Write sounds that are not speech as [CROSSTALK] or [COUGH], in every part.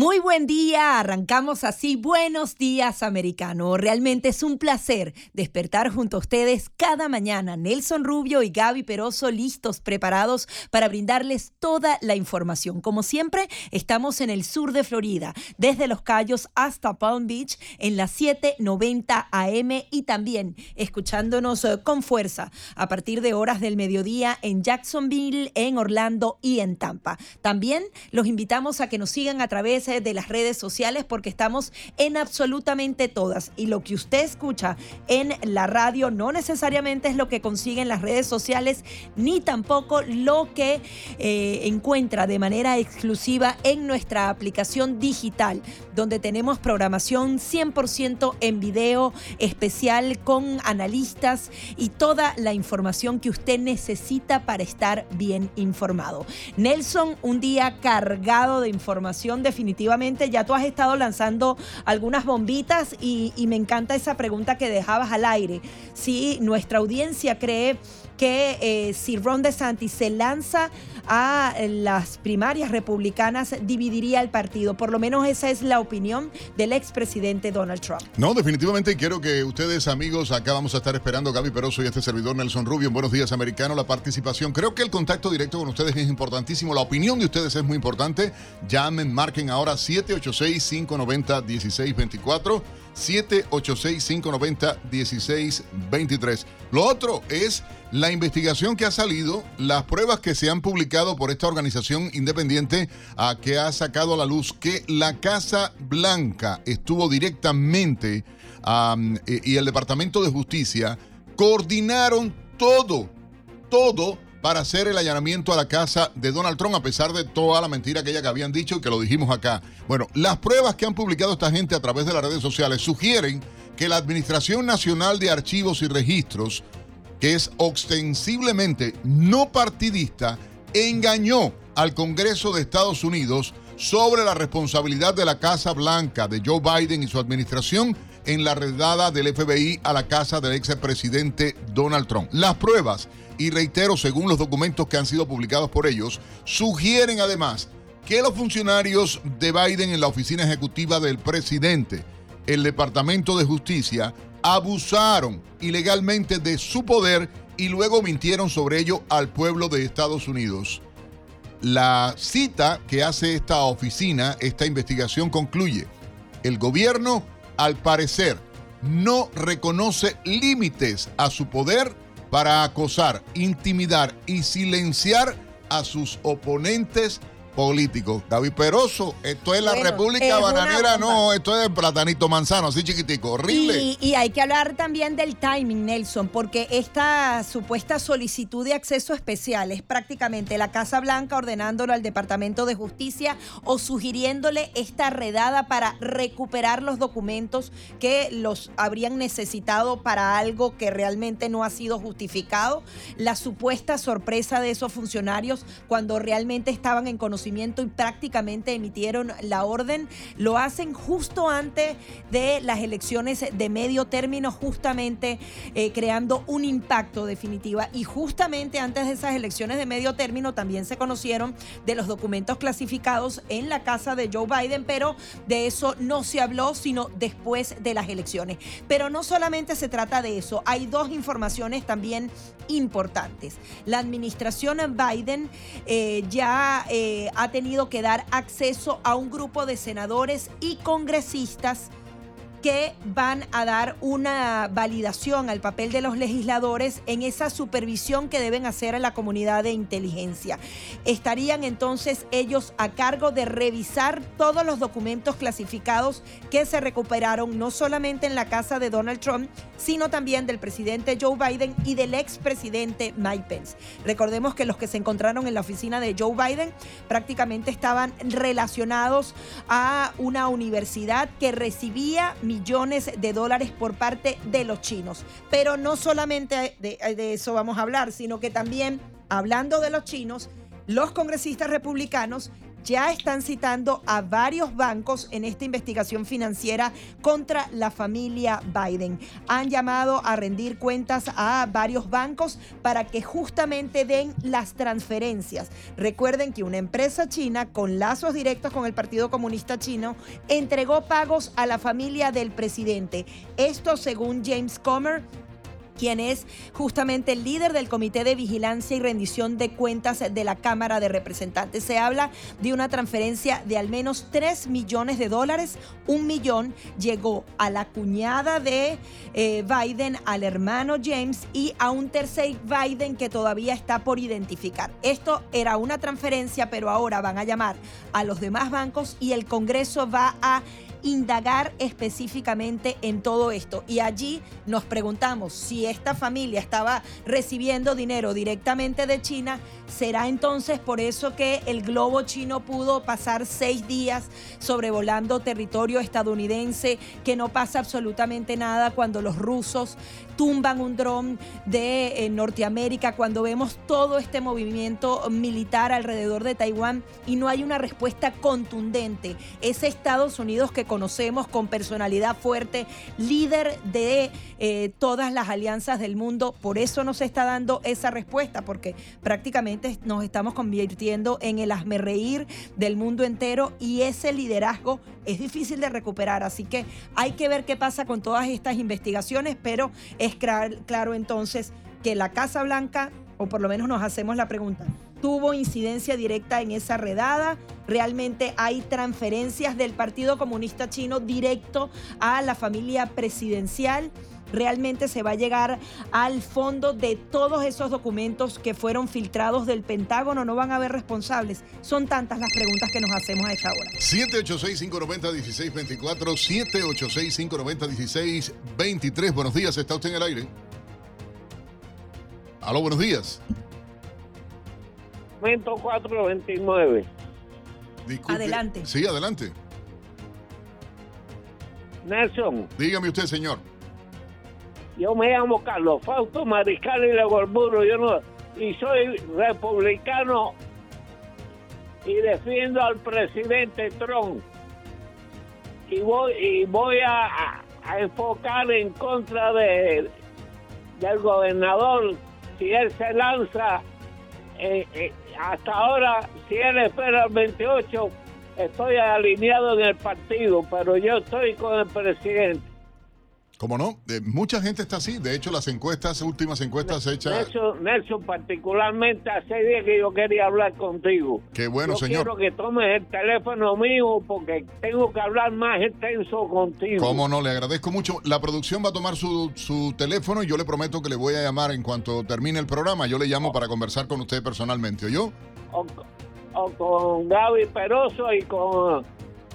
Muy buen día, arrancamos así. Buenos días, americano. Realmente es un placer despertar junto a ustedes cada mañana. Nelson Rubio y Gaby Peroso listos, preparados para brindarles toda la información. Como siempre, estamos en el sur de Florida, desde Los Cayos hasta Palm Beach, en las 7:90 AM y también escuchándonos eh, con fuerza a partir de horas del mediodía en Jacksonville, en Orlando y en Tampa. También los invitamos a que nos sigan a través de las redes sociales porque estamos en absolutamente todas. Y lo que usted escucha en la radio no necesariamente es lo que consigue en las redes sociales, ni tampoco lo que eh, encuentra de manera exclusiva en nuestra aplicación digital, donde tenemos programación 100% en video especial con analistas y toda la información que usted necesita para estar bien informado. Nelson, un día cargado de información definitiva definitivamente ya tú has estado lanzando algunas bombitas y, me encanta esa pregunta que dejabas al aire. Si nuestra audiencia cree que eh, si Ron DeSantis se lanza a las primarias republicanas, dividiría el partido. Por lo menos esa es la opinión del expresidente Donald Trump. No, definitivamente quiero que ustedes, amigos, acá vamos a estar esperando Gaby Peroso y este servidor Nelson Rubio. En Buenos Días Americano, la participación. Creo que el contacto directo con ustedes es importantísimo. La opinión de ustedes es muy importante. Llamen, marquen ahora 786-590-1624. 786-590-1623. Lo otro es la investigación que ha salido, las pruebas que se han publicado por esta organización independiente a que ha sacado a la luz que la Casa Blanca estuvo directamente y el Departamento de Justicia coordinaron todo, todo para hacer el allanamiento a la casa de Donald Trump, a pesar de toda la mentira que ella que habían dicho y que lo dijimos acá. Bueno, las pruebas que han publicado esta gente a través de las redes sociales sugieren que la Administración Nacional de Archivos y Registros que es ostensiblemente no partidista, engañó al Congreso de Estados Unidos sobre la responsabilidad de la Casa Blanca de Joe Biden y su administración en la redada del FBI a la casa del expresidente Donald Trump. Las pruebas, y reitero, según los documentos que han sido publicados por ellos, sugieren además que los funcionarios de Biden en la oficina ejecutiva del presidente, el Departamento de Justicia, abusaron ilegalmente de su poder y luego mintieron sobre ello al pueblo de Estados Unidos. La cita que hace esta oficina, esta investigación concluye, el gobierno, al parecer, no reconoce límites a su poder para acosar, intimidar y silenciar a sus oponentes político. David Peroso, esto es la República Bananera, no, esto es Platanito Manzano, así chiquitico, horrible. Y, hay que hablar también del timing, Nelson, porque esta supuesta solicitud de acceso especial es prácticamente la Casa Blanca ordenándolo al Departamento de Justicia o sugiriéndole esta redada para recuperar los documentos que los habrían necesitado para algo que realmente no ha sido justificado. La supuesta sorpresa de esos funcionarios cuando realmente estaban en conocimiento y prácticamente emitieron la orden. Lo hacen justo antes de las elecciones de medio término, justamente eh, creando un impacto definitiva. Y justamente antes de esas elecciones de medio término también se conocieron de los documentos clasificados en la casa de Joe Biden, pero de eso no se habló sino después de las elecciones. Pero no solamente se trata de eso, hay dos informaciones también importantes. La administración Biden eh, ya eh, ha tenido que dar acceso a un grupo de senadores y congresistas que van a dar una validación al papel de los legisladores en esa supervisión que deben hacer a la comunidad de inteligencia. Estarían entonces ellos a cargo de revisar todos los documentos clasificados que se recuperaron no solamente en la casa de Donald Trump, sino también del presidente Joe Biden y del expresidente Mike Pence. Recordemos que los que se encontraron en la oficina de Joe Biden prácticamente estaban relacionados a una universidad que recibía millones de dólares por parte de los chinos. Pero no solamente de, eso vamos a hablar, sino que también, hablando de los chinos, los congresistas republicanos ya están citando a varios bancos en esta investigación financiera contra la familia Biden. Han llamado a rendir cuentas a varios bancos para que justamente den las transferencias. Recuerden que una empresa china con lazos directos con el Partido Comunista Chino entregó pagos a la familia del presidente. Esto según James Comer, quien es justamente el líder del Comité de Vigilancia y Rendición de Cuentas de la Cámara de Representantes. Se habla de una transferencia de al menos 3 millones de dólares. Un millón llegó a la cuñada de eh, Biden, al hermano James y a un tercer Biden que todavía está por identificar. Esto era una transferencia, pero ahora van a llamar a los demás bancos y el Congreso va a indagar específicamente en todo esto. Y allí nos preguntamos si esta familia estaba recibiendo dinero directamente de China, ¿será entonces por eso que el globo chino pudo pasar seis días sobrevolando territorio estadounidense, que no pasa absolutamente nada cuando los rusos tumban un dron de eh, Norteamérica, cuando vemos todo este movimiento militar alrededor de Taiwán y no hay una respuesta contundente? Ese Estados Unidos que conocemos con personalidad fuerte, líder de eh, todas las alianzas del mundo, por eso nos está dando esa respuesta, porque prácticamente nos estamos convirtiendo en el reír del mundo entero y ese liderazgo es difícil de recuperar. Así que hay que ver qué pasa con todas estas investigaciones, pero es claro entonces que la Casa Blanca, o por lo menos nos hacemos la pregunta, tuvo incidencia directa en esa redada. Realmente hay transferencias del Partido Comunista Chino directo a la familia presidencial realmente se va a llegar al fondo de todos esos documentos que fueron filtrados del Pentágono, no van a haber responsables. Son tantas las preguntas que nos hacemos a esta hora. 786-590-1624, 786-590-1623. Buenos días, ¿está usted en el aire? Aló, buenos días. Momento 429. Adelante. Sí, adelante. Nelson. Dígame usted, señor. Yo me llamo Carlos Fausto Mariscal y Legorburo, yo no, y soy republicano y defiendo al presidente Trump. Y voy, y voy a, enfocar en contra de, del gobernador si él se lanza eh, eh, hasta ahora, si él espera el 28, estoy alineado en el partido, pero yo estoy con el presidente. ¿Cómo no? mucha gente está así. De hecho, las encuestas, últimas encuestas hechas. Nelson, particularmente hace días que yo quería hablar contigo. Qué bueno, señor. Quiero que tomes el teléfono mío porque tengo que hablar más extenso contigo. ¿Cómo no? Le agradezco mucho. La producción va a tomar su, su teléfono y yo le prometo que le voy a llamar en cuanto termine el programa. Yo le llamo para conversar con usted personalmente, ¿oyó? O, o con Gaby Peroso y con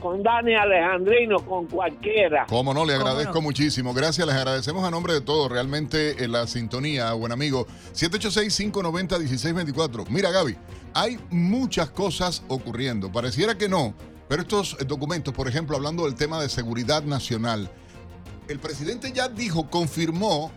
con Dani Alejandrino, con cualquiera. Cómo no, le agradezco muchísimo. Gracias, les agradecemos a nombre de todos, realmente en la sintonía, buen amigo. 786-590-1624. Mira, Gaby, hay muchas cosas ocurriendo. Pareciera que no, pero estos documentos, por ejemplo, hablando del tema de seguridad nacional, el presidente ya dijo, confirmó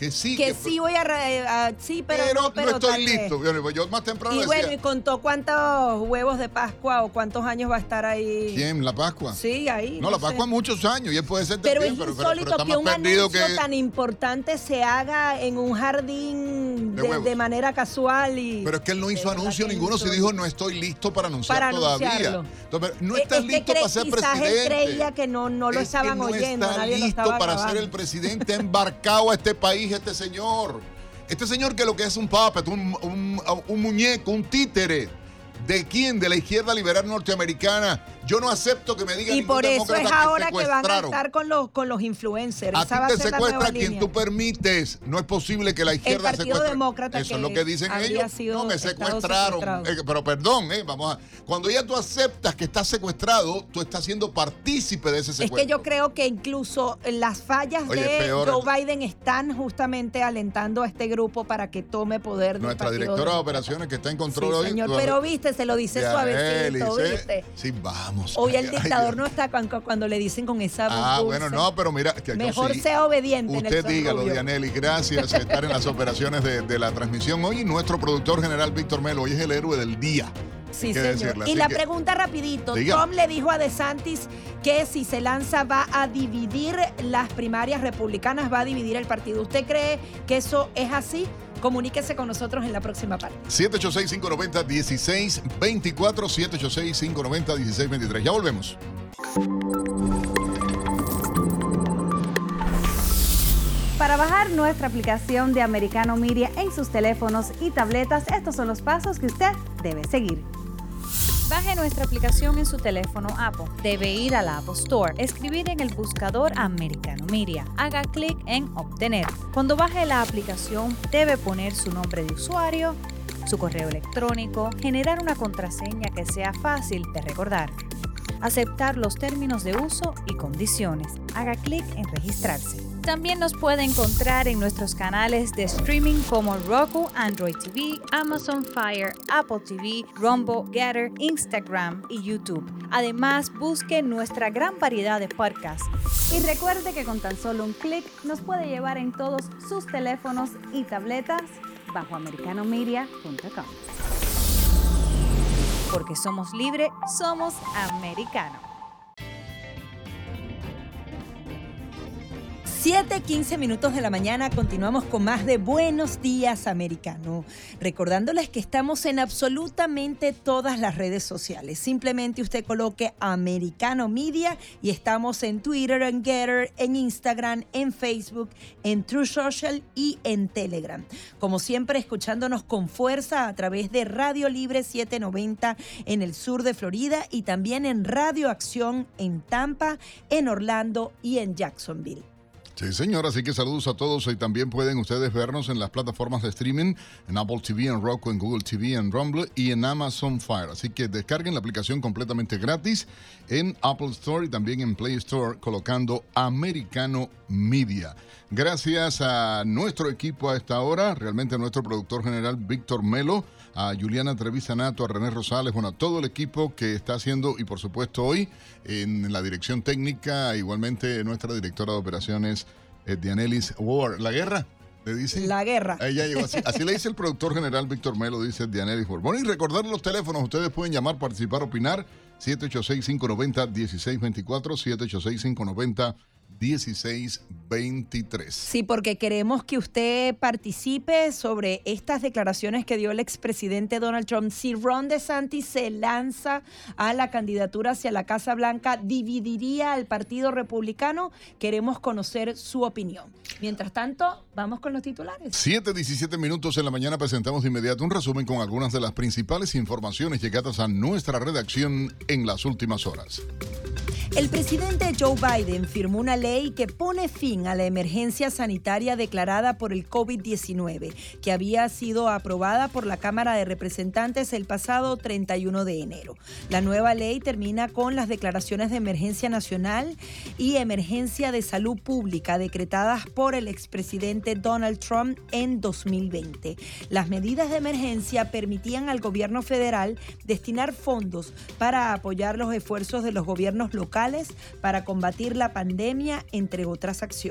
que sí. Que, sí voy a, sí, pero, no, pero estoy listo. Yo más temprano Y bueno, y contó cuántos huevos de Pascua o cuántos años va a estar ahí. ¿Quién? ¿La Pascua? Sí, ahí. No, la Pascua muchos años y él puede ser Pero es insólito que un anuncio tan importante se haga en un jardín de, manera casual y... Pero es que él no hizo anuncio ninguno, se dijo no estoy listo para anunciar todavía. Entonces, no estás listo para ser presidente. Él creía que no, no lo estaban no oyendo, está listo para ser el presidente embarcado a este país este señor. Este señor que lo que es un puppet, un, muñeco, un títere. ¿De quién? De la izquierda liberal norteamericana Yo no acepto que me digan Y por eso es ahora que, van a estar con los, con los influencers. A ti te secuestra quien tú permites. No es posible que la izquierda El Partido Demócrata Eso es lo que dicen ellos. No, me secuestraron. Eh, pero perdón, eh, vamos a... Cuando ya tú aceptas que estás secuestrado, tú estás siendo partícipe de ese secuestro. Es que yo creo que incluso las fallas de Joe Biden están justamente alentando a este grupo para que tome poder. Nuestra directora de operaciones que está en control hoy. Señor, pero viste, se lo dice suavecito, ¿viste? Sí, vamos. Hoy el dictador no está cuando, le dicen con esa voz Ah, bueno, no, pero mira. Que Mejor sea obediente. Usted dígalo, Dianelli. Gracias por estar en las operaciones de, de la transmisión hoy. Nuestro productor general, Víctor Melo, hoy es el héroe del día. Sí, señor. Y la pregunta rapidito. Trump le dijo a DeSantis que si se lanza va a dividir las primarias republicanas, va a dividir el partido. ¿Usted cree que eso es así? Comuníquese con nosotros en la próxima parte. 786-590-1624, 786-590-1623. Ya volvemos. Para bajar nuestra aplicación de Americano Media en sus teléfonos y tabletas, estos son los pasos que usted debe seguir. Baje nuestra aplicación en su teléfono Apple. Debe ir a la Apple Store, escribir en el buscador Americano Media. Haga clic en Obtener. Cuando baje la aplicación, debe poner su nombre de usuario, su correo electrónico, generar una contraseña que sea fácil de recordar, aceptar los términos de uso y condiciones. Haga clic en registrarse. También nos puede encontrar en nuestros canales de streaming como Roku, Android TV, Amazon Fire, Apple TV, Rumble, Getter, Instagram y YouTube. Además, busque nuestra gran variedad de podcasts. Y recuerde que con tan solo un clic nos puede llevar en todos sus teléfonos y tabletas bajo americanomedia.com. Porque somos libre, somos americano. 7, 15 minutos de la mañana continuamos con más de Buenos Días Americano. Recordándoles que estamos en absolutamente todas las redes sociales. Simplemente usted coloque Americano Media y estamos en Twitter, en Getter, en Instagram, en Facebook, en True Social y en Telegram. Como siempre, escuchándonos con fuerza a través de Radio Libre 790 en el sur de Florida y también en Radio Acción en Tampa, en Orlando y en Jacksonville. Sí, señor, así que saludos a todos y también pueden ustedes vernos en las plataformas de streaming, en Apple TV, en Roku, en Google TV, en Rumble y en Amazon Fire. Así que descarguen la aplicación completamente gratis en Apple Store y también en Play Store colocando Americano Media. Gracias a nuestro equipo a esta hora, realmente a nuestro productor general Víctor Melo a Juliana Nato, a René Rosales, bueno, a todo el equipo que está haciendo y por supuesto hoy en la dirección técnica, igualmente nuestra directora de operaciones, eh, Dianelis Ward. ¿La guerra? ¿Le dice? La guerra. Ella llegó así, así le dice el productor general Víctor Melo, dice Dianelis Ward. Bueno, y recordar los teléfonos, ustedes pueden llamar, participar, opinar. 786-590-1624, 786-590-1624. 1623. Sí, porque queremos que usted participe sobre estas declaraciones que dio el expresidente Donald Trump. Si Ron DeSantis se lanza a la candidatura hacia la Casa Blanca, ¿dividiría al Partido Republicano? Queremos conocer su opinión. Mientras tanto, vamos con los titulares. 7, 17 minutos en la mañana presentamos de inmediato un resumen con algunas de las principales informaciones llegadas a nuestra redacción en las últimas horas. El presidente Joe Biden firmó una ley que pone fin a la emergencia sanitaria declarada por el COVID-19, que había sido aprobada por la Cámara de Representantes el pasado 31 de enero. La nueva ley termina con las declaraciones de emergencia nacional y emergencia de salud pública decretadas por el expresidente Donald Trump en 2020. Las medidas de emergencia permitían al gobierno federal destinar fondos para apoyar los esfuerzos de los gobiernos locales para combatir la pandemia, entre otras acciones.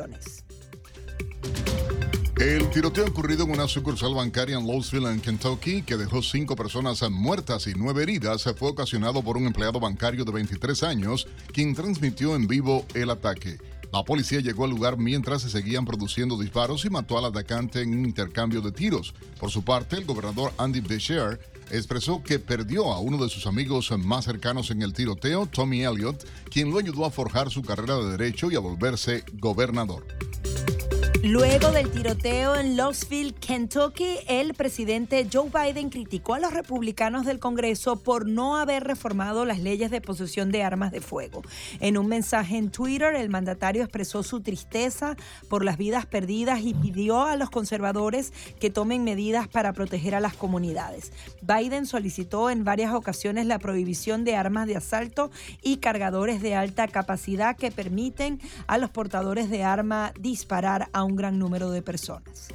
El tiroteo ocurrido en una sucursal bancaria en Louisville, en Kentucky, que dejó cinco personas muertas y nueve heridas, fue ocasionado por un empleado bancario de 23 años, quien transmitió en vivo el ataque. La policía llegó al lugar mientras se seguían produciendo disparos y mató al atacante en un intercambio de tiros. Por su parte, el gobernador Andy Beshear expresó que perdió a uno de sus amigos más cercanos en el tiroteo, Tommy Elliott, quien lo ayudó a forjar su carrera de derecho y a volverse gobernador. Luego del tiroteo en Louisville, Kentucky, el presidente Joe Biden criticó a los republicanos del Congreso por no haber reformado las leyes de posesión de armas de fuego. En un mensaje en Twitter, el mandatario expresó su tristeza por las vidas perdidas y pidió a los conservadores que tomen medidas para proteger a las comunidades. Biden solicitó en varias ocasiones la prohibición de armas de asalto y cargadores de alta capacidad que permiten a los portadores de arma disparar a un gran número de personas.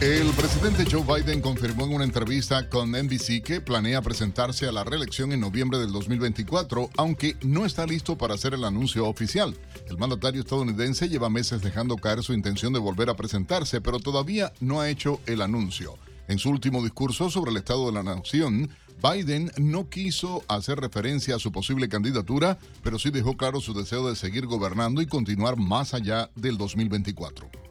El presidente Joe Biden confirmó en una entrevista con NBC que planea presentarse a la reelección en noviembre del 2024, aunque no está listo para hacer el anuncio oficial. El mandatario estadounidense lleva meses dejando caer su intención de volver a presentarse, pero todavía no ha hecho el anuncio. En su último discurso sobre el estado de la nación, Biden no quiso hacer referencia a su posible candidatura, pero sí dejó claro su deseo de seguir gobernando y continuar más allá del 2024.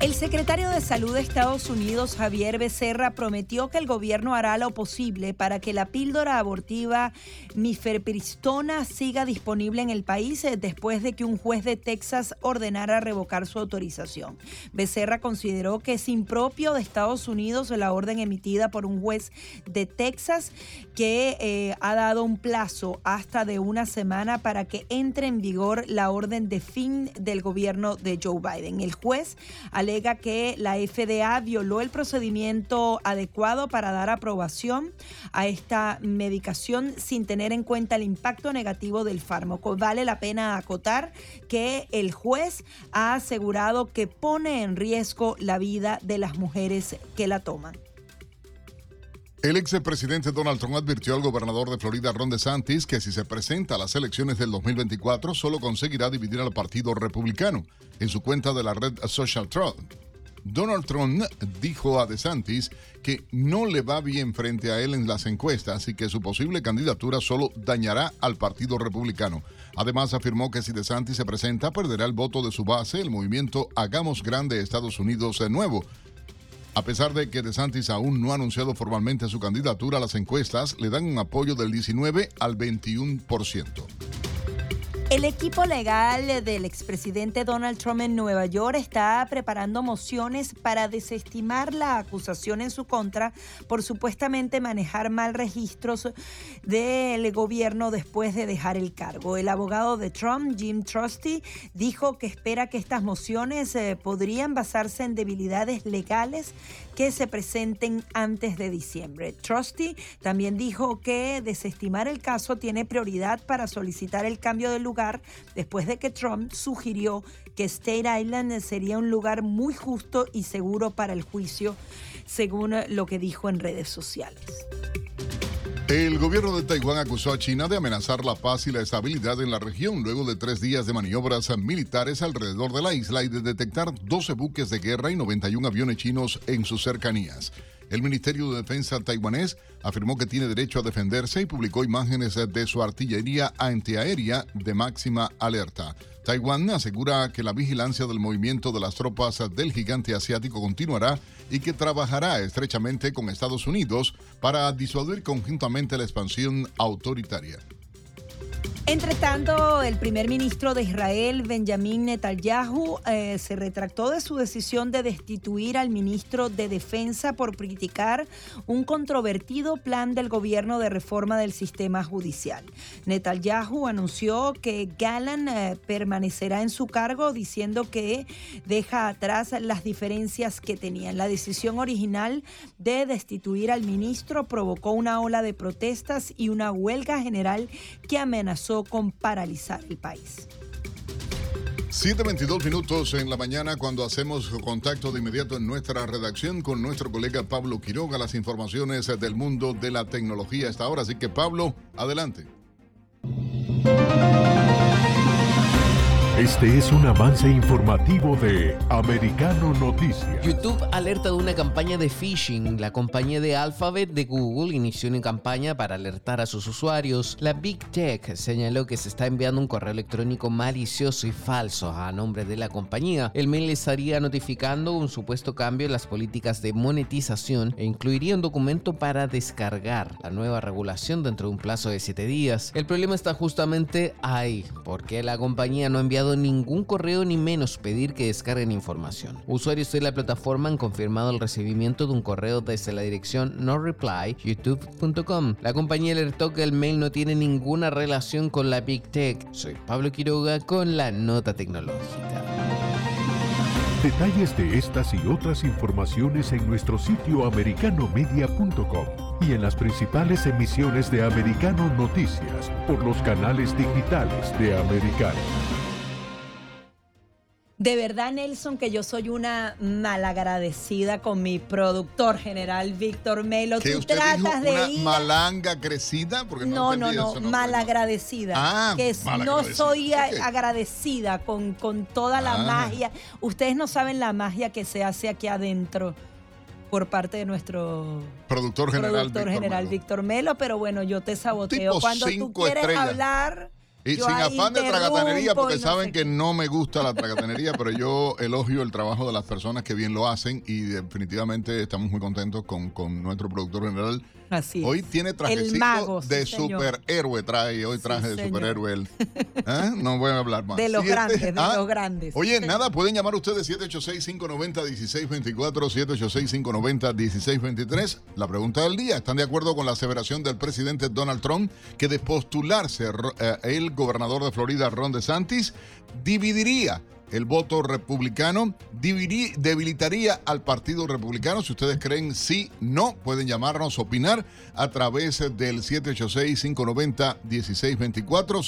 El secretario de Salud de Estados Unidos, Javier Becerra, prometió que el gobierno hará lo posible para que la píldora abortiva mifepristona siga disponible en el país eh, después de que un juez de Texas ordenara revocar su autorización. Becerra consideró que es impropio de Estados Unidos la orden emitida por un juez de Texas que eh, ha dado un plazo hasta de una semana para que entre en vigor la orden de fin del gobierno de Joe Biden. El juez alega que la FDA violó el procedimiento adecuado para dar aprobación a esta medicación sin tener en cuenta el impacto negativo del fármaco. Vale la pena acotar que el juez ha asegurado que pone en riesgo la vida de las mujeres que la toman. El expresidente Donald Trump advirtió al gobernador de Florida, Ron DeSantis, que si se presenta a las elecciones del 2024 solo conseguirá dividir al partido republicano. En su cuenta de la red Social Trump, Donald Trump dijo a DeSantis que no le va bien frente a él en las encuestas y que su posible candidatura solo dañará al Partido Republicano. Además, afirmó que si DeSantis se presenta, perderá el voto de su base, el movimiento Hagamos Grande Estados Unidos de Nuevo. A pesar de que DeSantis aún no ha anunciado formalmente su candidatura, las encuestas le dan un apoyo del 19 al 21%. El equipo legal del expresidente Donald Trump en Nueva York está preparando mociones para desestimar la acusación en su contra por supuestamente manejar mal registros del gobierno después de dejar el cargo. El abogado de Trump, Jim Trusty, dijo que espera que estas mociones eh, podrían basarse en debilidades legales que se presenten antes de diciembre. Trusty también dijo que desestimar el caso tiene prioridad para solicitar el cambio de lugar después de que Trump sugirió que State Island sería un lugar muy justo y seguro para el juicio, según lo que dijo en redes sociales. El gobierno de Taiwán acusó a China de amenazar la paz y la estabilidad en la región luego de tres días de maniobras militares alrededor de la isla y de detectar 12 buques de guerra y 91 aviones chinos en sus cercanías. El Ministerio de Defensa taiwanés afirmó que tiene derecho a defenderse y publicó imágenes de su artillería antiaérea de máxima alerta. Taiwán asegura que la vigilancia del movimiento de las tropas del gigante asiático continuará y que trabajará estrechamente con Estados Unidos para disuadir conjuntamente la expansión autoritaria. Entre tanto, el primer ministro de Israel, Benjamin Netanyahu, eh, se retractó de su decisión de destituir al ministro de Defensa por criticar un controvertido plan del gobierno de reforma del sistema judicial. Netanyahu anunció que Galán eh, permanecerá en su cargo, diciendo que deja atrás las diferencias que tenían. La decisión original de destituir al ministro provocó una ola de protestas y una huelga general que amenazó con paralizar el país. 7.22 minutos en la mañana cuando hacemos contacto de inmediato en nuestra redacción con nuestro colega Pablo Quiroga, las informaciones del mundo de la tecnología hasta ahora. Así que Pablo, adelante. Este es un avance informativo de Americano Noticias. YouTube alerta de una campaña de phishing. La compañía de Alphabet de Google inició una campaña para alertar a sus usuarios. La Big Tech señaló que se está enviando un correo electrónico malicioso y falso a nombre de la compañía. El mail estaría notificando un supuesto cambio en las políticas de monetización e incluiría un documento para descargar la nueva regulación dentro de un plazo de 7 días. El problema está justamente ahí, porque la compañía no ha enviado ningún correo ni menos pedir que descarguen información. Usuarios de la plataforma han confirmado el recibimiento de un correo desde la dirección no. La compañía alertó que el mail no tiene ninguna relación con la Big Tech. Soy Pablo Quiroga con la nota tecnológica. Detalles de estas y otras informaciones en nuestro sitio americanomedia.com y en las principales emisiones de Americano Noticias por los canales digitales de Americano. De verdad, Nelson, que yo soy una malagradecida con mi productor general, Víctor Melo. ¿Que Tú usted tratas dijo de una ir... malanga crecida? Porque no, No, no, no, pues, malagradecida. Ah, que es- no malagradecida. soy agradecida con, con toda la Ah. magia. Ustedes no saben la magia que se hace aquí adentro por parte de nuestro Productor general. productor Víctor general Melo. Víctor Melo, pero bueno, yo te saboteo. Tipo Cuando tú quieres estrellas. hablar, Y yo sin afán de tragatanería, porque no saben sé que no me gusta la tragatanería, pero yo elogio el trabajo de las personas que bien lo hacen y definitivamente estamos muy contentos con, con nuestro productor general. Así Hoy es. tiene trajecito mago, de superhéroe, trae hoy Sí, traje de superhéroe. él. ¿Ah? [LAUGHS] No voy a hablar más. De los Siete- grandes, de ¿Ah? los grandes. Oye, Sí. nada, pueden llamar ustedes 786-590-1624, 786-590-1623. La pregunta del día, ¿están de acuerdo con la aseveración del presidente Donald Trump que de postularse eh, gobernador de Florida, Ron DeSantis, dividiría el voto republicano, debilitaría al Partido Republicano? Si ustedes creen sí, no, pueden llamarnos, opinar a través del 786-590-1624,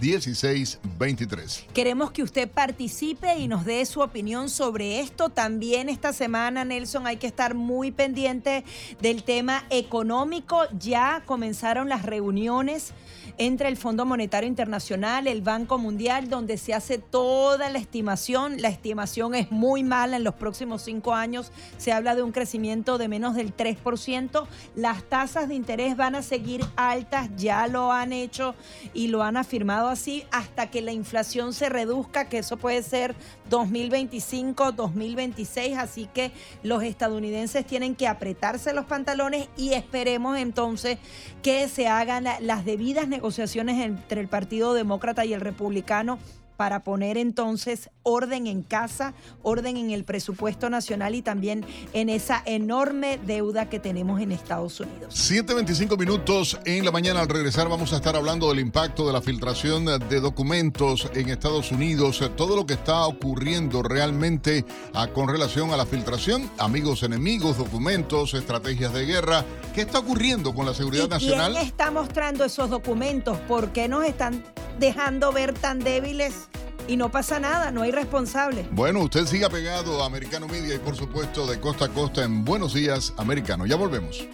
786-590-1623. Queremos que usted participe y nos dé su opinión sobre esto. También esta semana, Nelson, hay que estar muy pendiente del tema económico. Ya comenzaron las reuniones entre el Fondo Monetario Internacional, el Banco Mundial, donde se hace toda la estimación. La estimación es muy mala en los próximos cinco años. Se habla de un crecimiento de menos del 3%. Las tasas de interés van a seguir altas, ya lo han hecho y lo han afirmado así, hasta que la inflación se reduzca, que eso puede ser 2025, 2026. Así que los estadounidenses tienen que apretarse los pantalones y esperemos entonces que se hagan la- las debidas negociaciones entre el Partido Demócrata y el Republicano para poner entonces orden en casa, orden en el presupuesto nacional y también en esa enorme deuda que tenemos en Estados Unidos. 7.25 minutos en la mañana. Al regresar vamos a estar hablando del impacto de la filtración de documentos en Estados Unidos, todo lo que está ocurriendo realmente ah, con relación a la filtración, amigos, enemigos, documentos, estrategias de guerra. ¿Qué está ocurriendo con la seguridad ¿Y nacional? quién está mostrando esos documentos? ¿Por qué nos están dejando ver tan débiles y no pasa nada? No hay responsable. Bueno, usted siga pegado a Americano Media y por supuesto de costa a costa en Buenos Días Americano. Ya volvemos.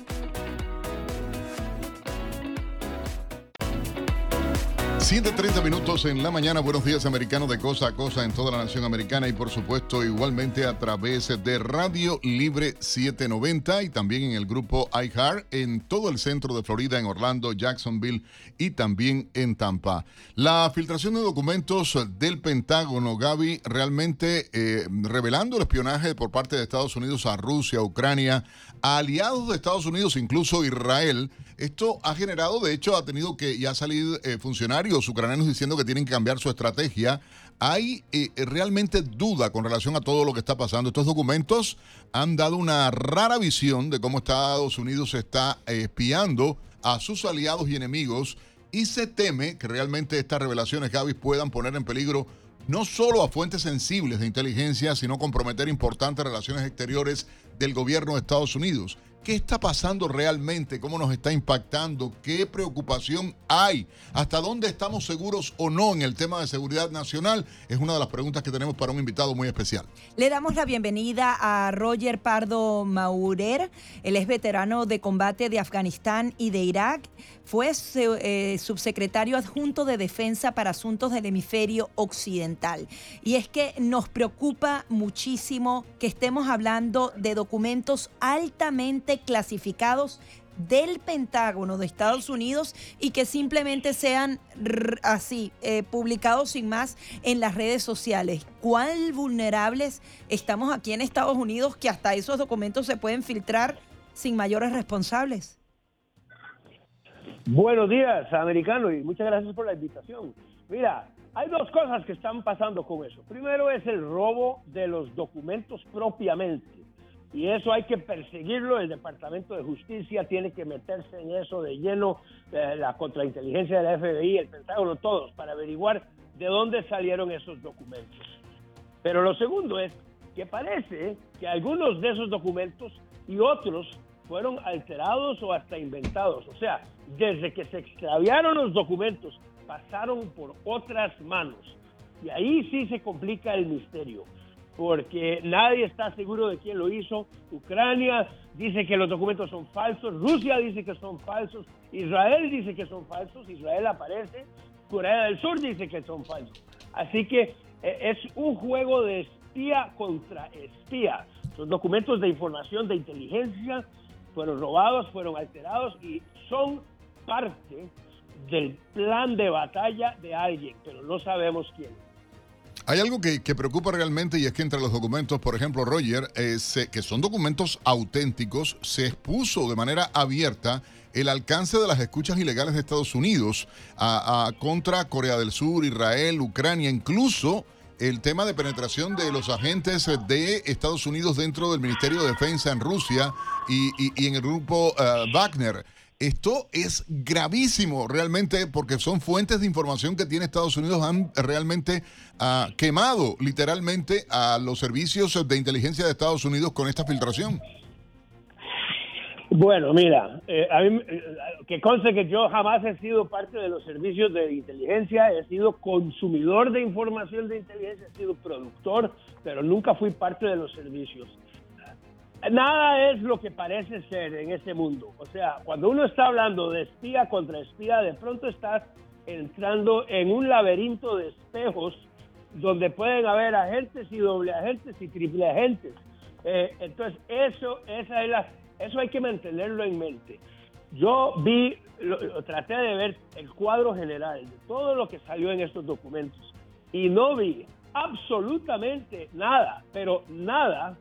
7.30 minutos en la mañana, buenos días americano de cosa a cosa en toda la nación americana y por supuesto igualmente a través de Radio Libre 790 y también en el grupo iHeart en todo el centro de Florida, en Orlando, Jacksonville y también en Tampa. La filtración de documentos del Pentágono, Gaby, realmente eh, revelando el espionaje por parte de Estados Unidos a Rusia, Ucrania, a aliados de Estados Unidos, incluso Israel. Esto ha generado, de hecho, ha tenido que ya salir eh, funcionarios ucranianos diciendo que tienen que cambiar su estrategia. Hay eh, realmente duda con relación a todo lo que está pasando. Estos documentos han dado una rara visión de cómo Estados Unidos está eh, espiando a sus aliados y enemigos y se teme que realmente estas revelaciones, Gaby, puedan poner en peligro no solo a fuentes sensibles de inteligencia, sino comprometer importantes relaciones exteriores del gobierno de Estados Unidos. ¿Qué está pasando realmente? ¿Cómo nos está impactando? ¿Qué preocupación hay? ¿Hasta dónde estamos seguros o no en el tema de seguridad nacional? Es una de las preguntas que tenemos para un invitado muy especial. Le damos la bienvenida a Roger Pardo Maurer. Él es veterano de combate de Afganistán y de Irak. Fue eh, subsecretario adjunto de Defensa para Asuntos del Hemisferio Occidental. Y es que nos preocupa muchísimo que estemos hablando de documentos altamente clasificados del Pentágono de Estados Unidos y que simplemente sean así, eh, publicados sin más en las redes sociales. ¿Cuán vulnerables estamos aquí en Estados Unidos que hasta esos documentos se pueden filtrar sin mayores responsables? Buenos días, americano, y muchas gracias por la invitación. Mira, hay dos cosas que están pasando con eso. Primero es el robo de los documentos propiamente. Y eso hay que perseguirlo. El Departamento de Justicia tiene que meterse en eso de lleno, eh, la contrainteligencia de la FBI, el Pentágono, todos, para averiguar de dónde salieron esos documentos. Pero lo segundo es que parece que algunos de esos documentos y otros fueron alterados o hasta inventados. O sea, desde que se extraviaron los documentos, pasaron por otras manos. Y ahí sí se complica el misterio, porque nadie está seguro de quién lo hizo. Ucrania dice que los documentos son falsos, Rusia dice que son falsos, Israel dice que son falsos, Israel aparece, Corea del Sur dice que son falsos. Así que eh, es un juego de espía contra espía. Son documentos de información de inteligencia fueron robados, fueron alterados y son parte del plan de batalla de alguien, pero no sabemos quién. Hay algo que, preocupa realmente y es que entre los documentos, por ejemplo, Roger, eh, que son documentos auténticos, se expuso de manera abierta el alcance de las escuchas ilegales de Estados Unidos a, contra Corea del Sur, Israel, Ucrania, incluso el tema de penetración de los agentes de Estados Unidos dentro del Ministerio de Defensa en Rusia y, en el grupo eh, Wagner. Esto es gravísimo realmente porque son fuentes de información que tiene Estados Unidos, han realmente ah, quemado literalmente a los servicios de inteligencia de Estados Unidos con esta filtración. Bueno, mira, eh, eh, que conste que yo jamás he sido parte de los servicios de inteligencia, he sido consumidor de información de inteligencia, he sido productor, pero nunca fui parte de los servicios nada es lo que parece ser en este mundo. O sea, cuando uno está hablando de espía contra espía, de pronto estás entrando en un laberinto de espejos donde pueden haber agentes y doble agentes y triple agentes. Eh, entonces, eso, esa es la, eso hay que mantenerlo en mente. Yo vi, traté de ver el cuadro general de todo lo que salió en estos documentos y no vi absolutamente nada, pero nada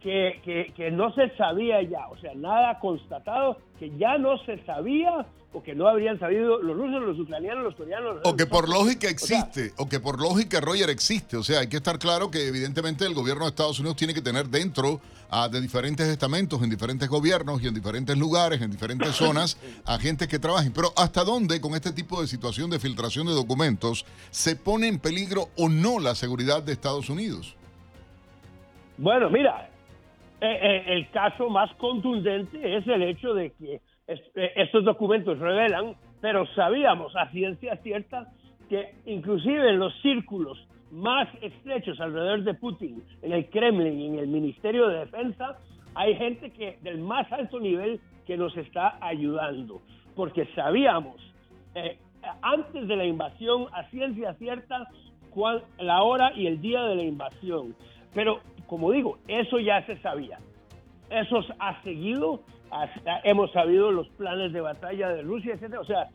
que, que, que, no se sabía ya, o sea, nada constatado, que ya no se sabía o que no habrían sabido los rusos, los ucranianos, los coreanos. o que por lógica existe, o, que por lógica Roger existe. O sea, hay que estar claro que evidentemente el gobierno de Estados Unidos tiene que tener dentro ah, de diferentes estamentos, en diferentes gobiernos y en diferentes lugares, en diferentes [LAUGHS] zonas, a gente que trabajen. Pero ¿hasta dónde con este tipo de situación de filtración de documentos se pone en peligro o no la seguridad de Estados Unidos? Bueno, mira, eh, eh, el caso más contundente es el hecho de que eh, estos documentos revelan, pero sabíamos a ciencia cierta que inclusive en los círculos más estrechos alrededor de Putin, en el Kremlin y en el Ministerio de Defensa, hay gente que del más alto nivel que nos está ayudando, porque sabíamos antes de la invasión a ciencia cierta cuál, la hora y el día de la invasión. Pero como digo, eso ya se sabía. Eso ha seguido, hemos sabido los planes de batalla de Rusia, etcétera. O sea,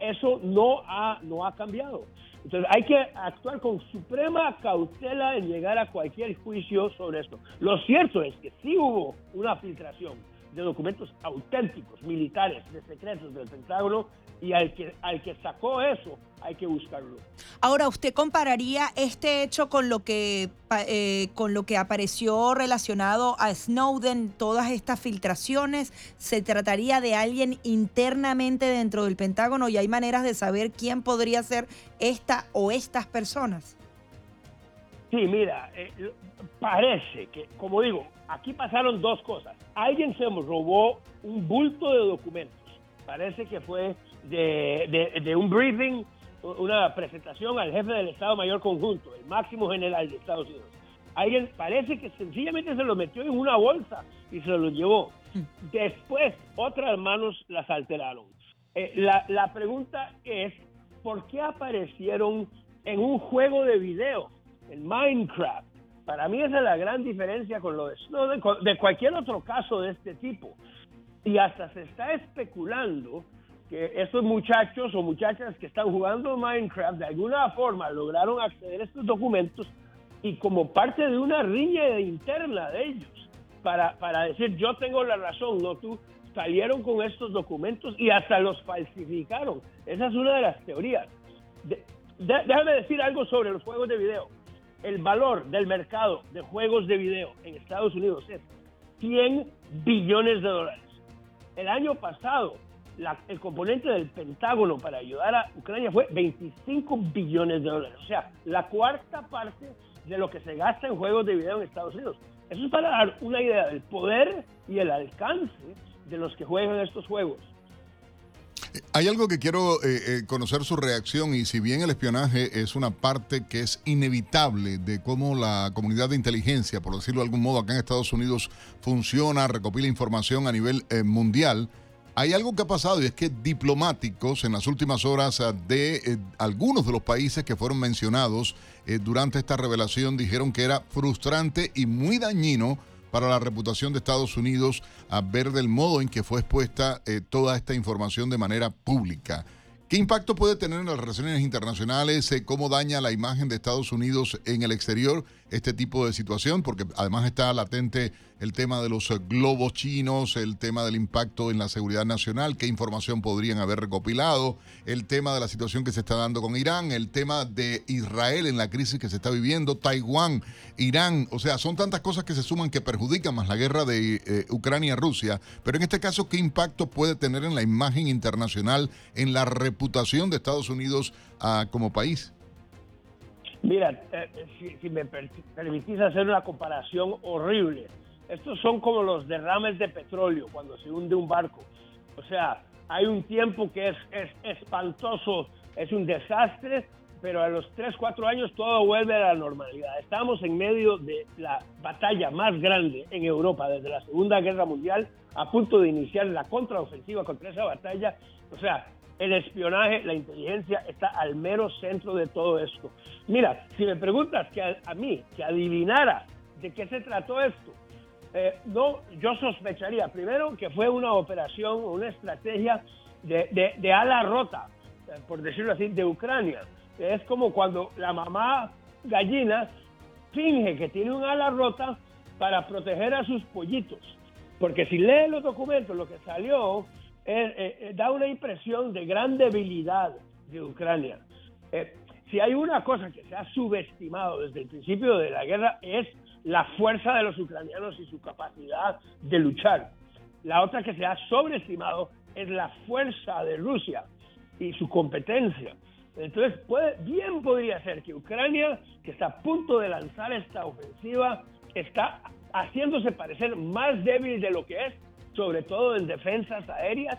eso no ha, no ha cambiado. Entonces hay que actuar con suprema cautela en llegar a cualquier juicio sobre esto. Lo cierto es que sí hubo una filtración de documentos auténticos, militares, de secretos del Pentágono, y al que, al que sacó eso hay que buscarlo. Ahora, ¿usted compararía este hecho con lo que, eh, con lo que apareció relacionado a Snowden, todas estas filtraciones? ¿Se trataría de alguien internamente dentro del Pentágono y hay maneras de saber quién podría ser esta o estas personas? Sí, mira, eh, parece que, como digo, aquí pasaron dos cosas. Alguien se robó un bulto de documentos. Parece que fue de, un briefing, una presentación al jefe del Estado Mayor Conjunto, el máximo general de Estados Unidos. Alguien parece que sencillamente se lo metió en una bolsa y se lo llevó. Después, otras manos las alteraron. Eh, la, la pregunta es, ¿por qué aparecieron en un juego de video, en Minecraft? Para mí esa es la gran diferencia con lo de de cualquier otro caso de este tipo. Y hasta se está especulando que estos muchachos o muchachas que están jugando Minecraft de alguna forma lograron acceder a estos documentos y como parte de una riña interna de ellos para, para decir yo tengo la razón, no tú, salieron con estos documentos y hasta los falsificaron. Esa es una de las teorías. déjame decir algo sobre los juegos de video. El valor del mercado de juegos de video en Estados Unidos es 100 billones de dólares. El año pasado, el componente del Pentágono para ayudar a Ucrania fue 25 billones de dólares. O sea, la cuarta parte de lo que se gasta en juegos de video en Estados Unidos. Eso es para dar una idea del poder y el alcance de los que juegan estos juegos. Hay algo que quiero eh, eh, conocer su reacción y si bien el espionaje es una parte que es inevitable de cómo la comunidad de inteligencia, por decirlo de algún modo, acá en Estados Unidos funciona, recopila información a nivel eh, mundial, hay algo que ha pasado y es que diplomáticos en las últimas horas de algunos de los países que fueron mencionados durante esta revelación dijeron que era frustrante y muy dañino para la reputación de Estados Unidos a ver del modo en que fue expuesta eh, toda esta información de manera pública. ¿Qué impacto puede tener en las relaciones internacionales? Eh, ¿Cómo daña la imagen de Estados Unidos en el exterior este tipo de situación? Porque además está latente el tema de los eh, globos chinos, el tema del impacto en la seguridad nacional, qué información podrían haber recopilado, el tema de la situación que se está dando con Irán, el tema de Israel en la crisis que se está viviendo, Taiwán, Irán, o sea, son tantas cosas que se suman que perjudican más la guerra de eh, Ucrania-Rusia, pero en este caso, ¿qué impacto puede tener en la imagen internacional, en la reputación de Estados Unidos ah, como país? Mira, eh, si, si, me permitís hacer una comparación horrible, estos son como los derrames de petróleo cuando se hunde un barco. O sea, hay un tiempo que es, es espantoso, es un desastre, pero a los 3, 4 años todo vuelve a la normalidad. Estamos en medio de la batalla más grande en Europa desde la Segunda Guerra Mundial, a punto de iniciar la contraofensiva contra esa batalla. O sea, el espionaje, la inteligencia está al mero centro de todo esto. Mira, si me preguntas que a mí, que adivinara de qué se trató esto, eh, no, yo sospecharía primero que fue una operación, una estrategia de, de, ala rota, eh, por decirlo así, de Ucrania. Es como cuando la mamá gallina finge que tiene un ala rota para proteger a sus pollitos. Porque si lee los documentos, lo que salió eh, da una impresión de gran debilidad de Ucrania. si hay una cosa que se ha subestimado desde el principio de la guerra es la fuerza de los ucranianos y su capacidad de luchar. La otra que se ha sobreestimado es la fuerza de Rusia y su competencia. Entonces, puede, bien podría ser que Ucrania, que está a punto de lanzar esta ofensiva, está haciéndose parecer más débil de lo que es, sobre todo en defensas aéreas.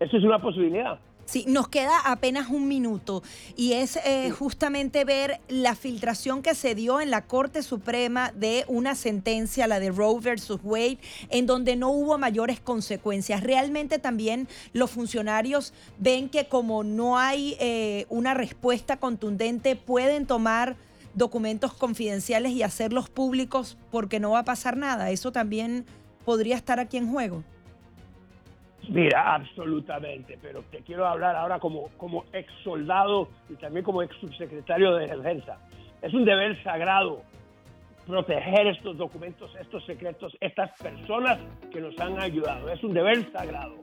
Eso es una posibilidad. Sí, nos queda apenas un minuto y es eh, justamente ver la filtración que se dio en la Corte Suprema de una sentencia, la de Roe versus Wade, en donde no hubo mayores consecuencias. Realmente también los funcionarios ven que como no hay eh, una respuesta contundente, pueden tomar documentos confidenciales y hacerlos públicos porque no va a pasar nada. Eso también podría estar aquí en juego. Mira, absolutamente, pero te quiero hablar ahora como, como ex soldado y también como ex subsecretario de defensa. Es un deber sagrado proteger estos documentos, estos secretos, estas personas que nos han ayudado. Es un deber sagrado.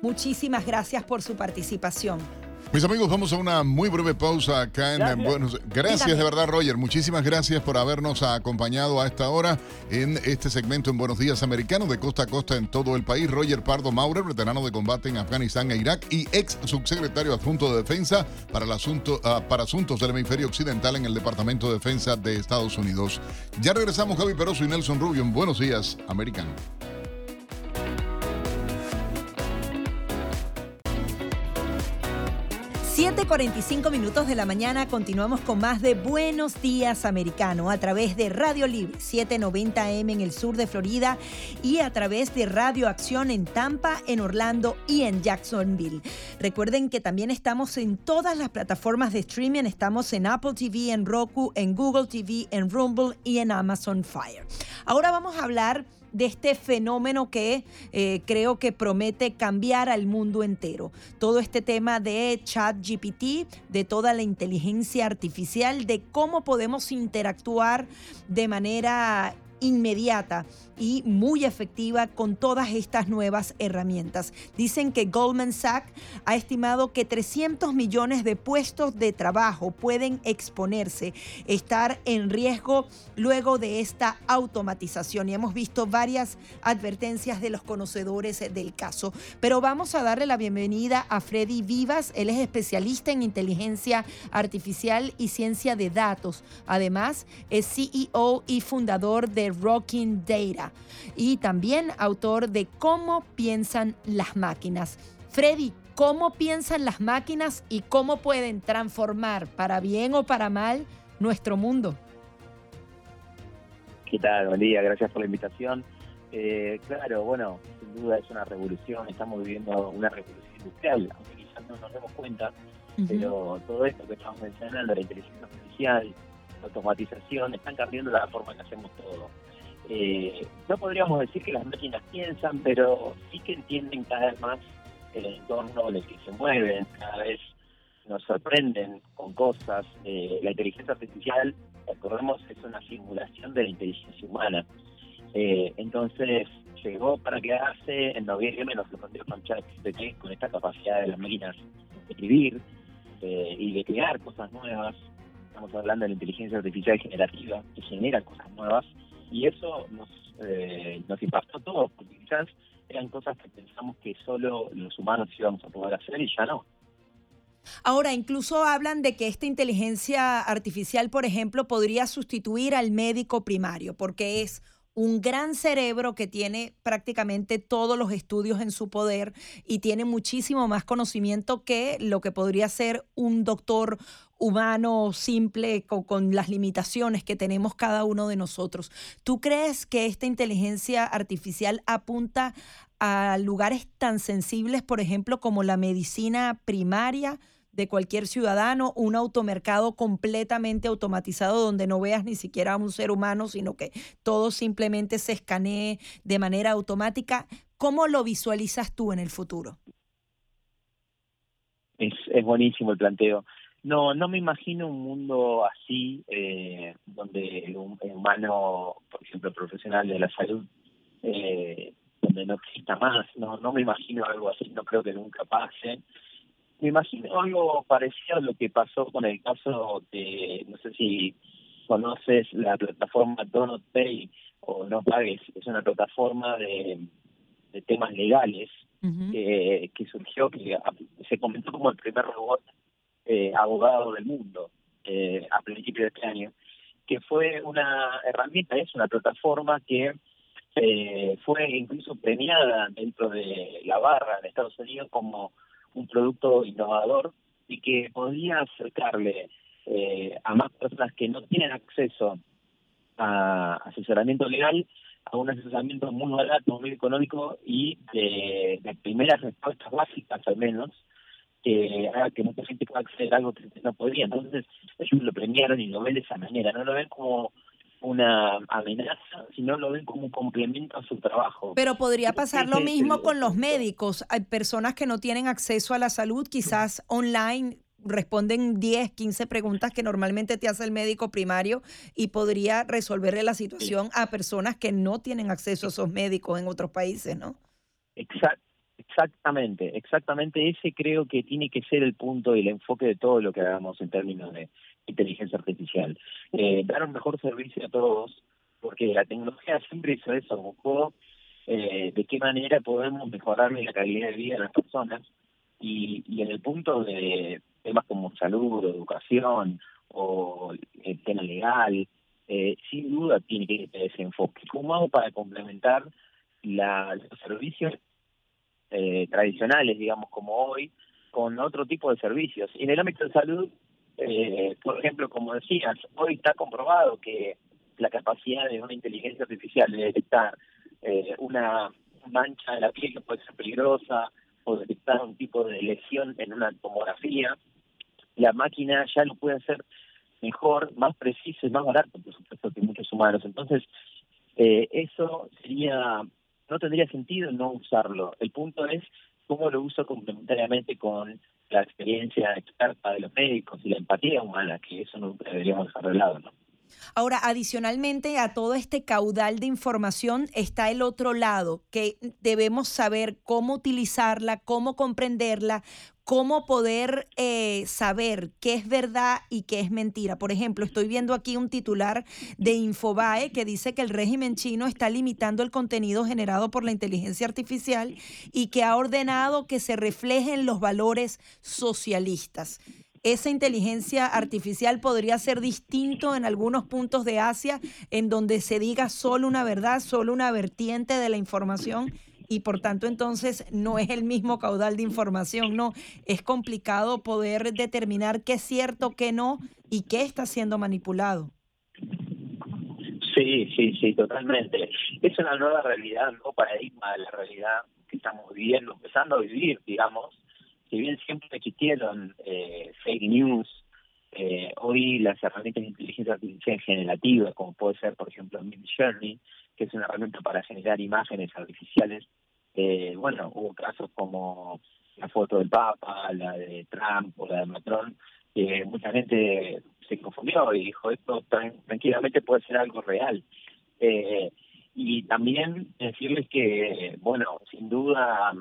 Muchísimas gracias por su participación. Mis amigos, vamos a una muy breve pausa acá en Buenos Aires. Gracias de verdad, Roger. Muchísimas gracias por habernos acompañado a esta hora en este segmento en Buenos Días Americanos de costa a costa en todo el país. Roger Pardo Maurer, veterano de combate en Afganistán e Irak y ex subsecretario adjunto de Defensa para, el asunto, ah, para asuntos del hemisferio occidental en el Departamento de Defensa de Estados Unidos. Ya regresamos, Javi Peroso y Nelson Rubio en Buenos Días Americanos. 7:45 minutos de la mañana continuamos con más de Buenos Días Americano a través de Radio Libre 790M en el sur de Florida y a través de Radio Acción en Tampa, en Orlando y en Jacksonville. Recuerden que también estamos en todas las plataformas de streaming, estamos en Apple TV, en Roku, en Google TV, en Rumble y en Amazon Fire. Ahora vamos a hablar de este fenómeno que eh, creo que promete cambiar al mundo entero. Todo este tema de chat GPT, de toda la inteligencia artificial, de cómo podemos interactuar de manera inmediata y muy efectiva con todas estas nuevas herramientas. Dicen que Goldman Sachs ha estimado que 300 millones de puestos de trabajo pueden exponerse, estar en riesgo luego de esta automatización. Y hemos visto varias advertencias de los conocedores del caso. Pero vamos a darle la bienvenida a Freddy Vivas. Él es especialista en inteligencia artificial y ciencia de datos. Además, es CEO y fundador de Rocking Data y también autor de Cómo piensan las máquinas. Freddy, ¿cómo piensan las máquinas y cómo pueden transformar, para bien o para mal, nuestro mundo? ¿Qué tal? Buen día, gracias por la invitación. Eh, claro, bueno, sin duda es una revolución, estamos viviendo una revolución industrial, aunque quizás no nos demos cuenta, pero todo esto que estamos mencionando, la inteligencia artificial, la automatización, están cambiando la forma que hacemos todo. Eh, no podríamos decir que las máquinas piensan, pero sí que entienden cada vez más el entorno en el que se mueven, cada vez nos sorprenden con cosas. Eh, la inteligencia artificial, recordemos, es una simulación de la inteligencia humana. Eh, entonces, llegó para quedarse, en noviembre nos sorprendió con ChatGPT, con esta capacidad de las máquinas de escribir y de crear cosas nuevas. Estamos hablando de la inteligencia artificial generativa, que genera cosas nuevas y eso nos, eh, nos impactó a todos, porque quizás eran cosas que pensamos que solo los humanos íbamos a poder hacer y ya no. Ahora, incluso hablan de que esta inteligencia artificial, por ejemplo, podría sustituir al médico primario, porque es un gran cerebro que tiene prácticamente todos los estudios en su poder y tiene muchísimo más conocimiento que lo que podría ser un doctor humano simple con, las limitaciones que tenemos cada uno de nosotros. ¿Tú crees que esta inteligencia artificial apunta a lugares tan sensibles, por ejemplo, como la medicina primaria? De cualquier ciudadano, un automercado completamente automatizado donde no veas ni siquiera a un ser humano, sino que todo simplemente se escanee de manera automática. ¿Cómo lo visualizas tú en el futuro? Es, buenísimo el planteo. No, no me imagino un mundo así, eh, donde el, humano, por ejemplo, profesional de la salud, eh, donde no exista más. No, no me imagino algo así, no creo que nunca pase me imagino algo parecido a lo que pasó con el caso de, no sé si conoces la plataforma Donut Pay o No Pagues, es una plataforma de, temas legales que, surgió, que se comentó como el primer robot eh, abogado del mundo eh, a principios de este año, que fue una herramienta, es una plataforma que eh, fue incluso premiada dentro de la barra en Estados Unidos como un producto innovador y que podía acercarle eh, a más personas que no tienen acceso a asesoramiento legal a un asesoramiento muy barato, muy económico y de, primeras respuestas básicas al menos, que haga que mucha gente pueda acceder a algo que no podía. Entonces ellos lo premiaron y lo ven de esa manera, no lo ven como una amenaza, sino lo ven como un complemento a su trabajo. Pero podría pasar lo mismo con los médicos. Hay personas que no tienen acceso a la salud, quizás online responden 10, 15 preguntas que normalmente te hace el médico primario y podría resolverle la situación a personas que no tienen acceso a esos médicos en otros países, ¿no? exactamente, exactamente ese creo que tiene que ser el punto y el enfoque de todo lo que hagamos en términos de inteligencia artificial. Eh, dar un mejor servicio a todos, porque la tecnología siempre hizo eso, buscó eh, de qué manera podemos mejorar la calidad de vida de las personas y, en el punto de temas como salud, educación o el tema legal, eh, sin duda tiene que tener ese enfoque. ¿Cómo hago para complementar los servicios eh, tradicionales, digamos, como hoy, con otro tipo de servicios? En el ámbito de salud, eh, por ejemplo, como decías, hoy está comprobado que la capacidad de una inteligencia artificial de detectar eh, una mancha en la piel que puede ser peligrosa o detectar un tipo de lesión en una tomografía, la máquina ya lo puede hacer mejor, más preciso y más barato, por supuesto, que muchos humanos. Entonces, eh, eso sería, no tendría sentido no usarlo. El punto es cómo lo uso complementariamente con la experiencia experta de los médicos y la empatía humana, que eso no deberíamos dejar de lado, ¿no? Ahora, adicionalmente a todo este caudal de información está el otro lado, que debemos saber cómo utilizarla, cómo comprenderla, cómo poder eh, saber qué es verdad y qué es mentira. Por ejemplo, estoy viendo aquí un titular de Infobae que dice que el régimen chino está limitando el contenido generado por la inteligencia artificial y que ha ordenado que se reflejen los valores socialistas esa inteligencia artificial podría ser distinto en algunos puntos de Asia, en donde se diga solo una verdad, solo una vertiente de la información y por tanto entonces no es el mismo caudal de información, no, es complicado poder determinar qué es cierto, qué no y qué está siendo manipulado. Sí, sí, sí, totalmente. Es una nueva realidad, un nuevo paradigma de la realidad que estamos viviendo, empezando a vivir, digamos, si bien siempre existieron eh, fake news, eh, hoy las herramientas de inteligencia artificial generativa, como puede ser, por ejemplo, Mid Journey, que es una herramienta para generar imágenes artificiales, eh, bueno, hubo casos como la foto del Papa, la de Trump o la de Macron, que mucha gente se confundió y dijo, esto tranquilamente puede ser algo real. y también decirles que, bueno, sin duda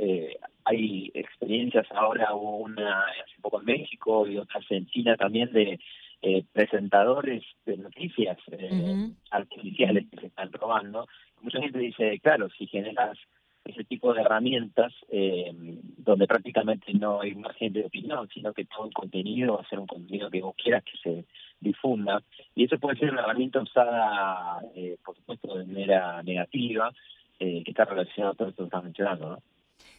eh, hay experiencias ahora, hubo una hace poco en México y otras en China también de eh, presentadores de noticias eh, artificiales que se están robando. Mucha gente dice, claro, si generas ese tipo de herramientas eh, donde prácticamente no hay margen de opinión, sino que todo el contenido va a ser un contenido que vos quieras que se difunda. Y eso puede ser una herramienta usada, eh, por supuesto, de manera negativa, que está relacionado a todo esto que estás mencionando. ¿no?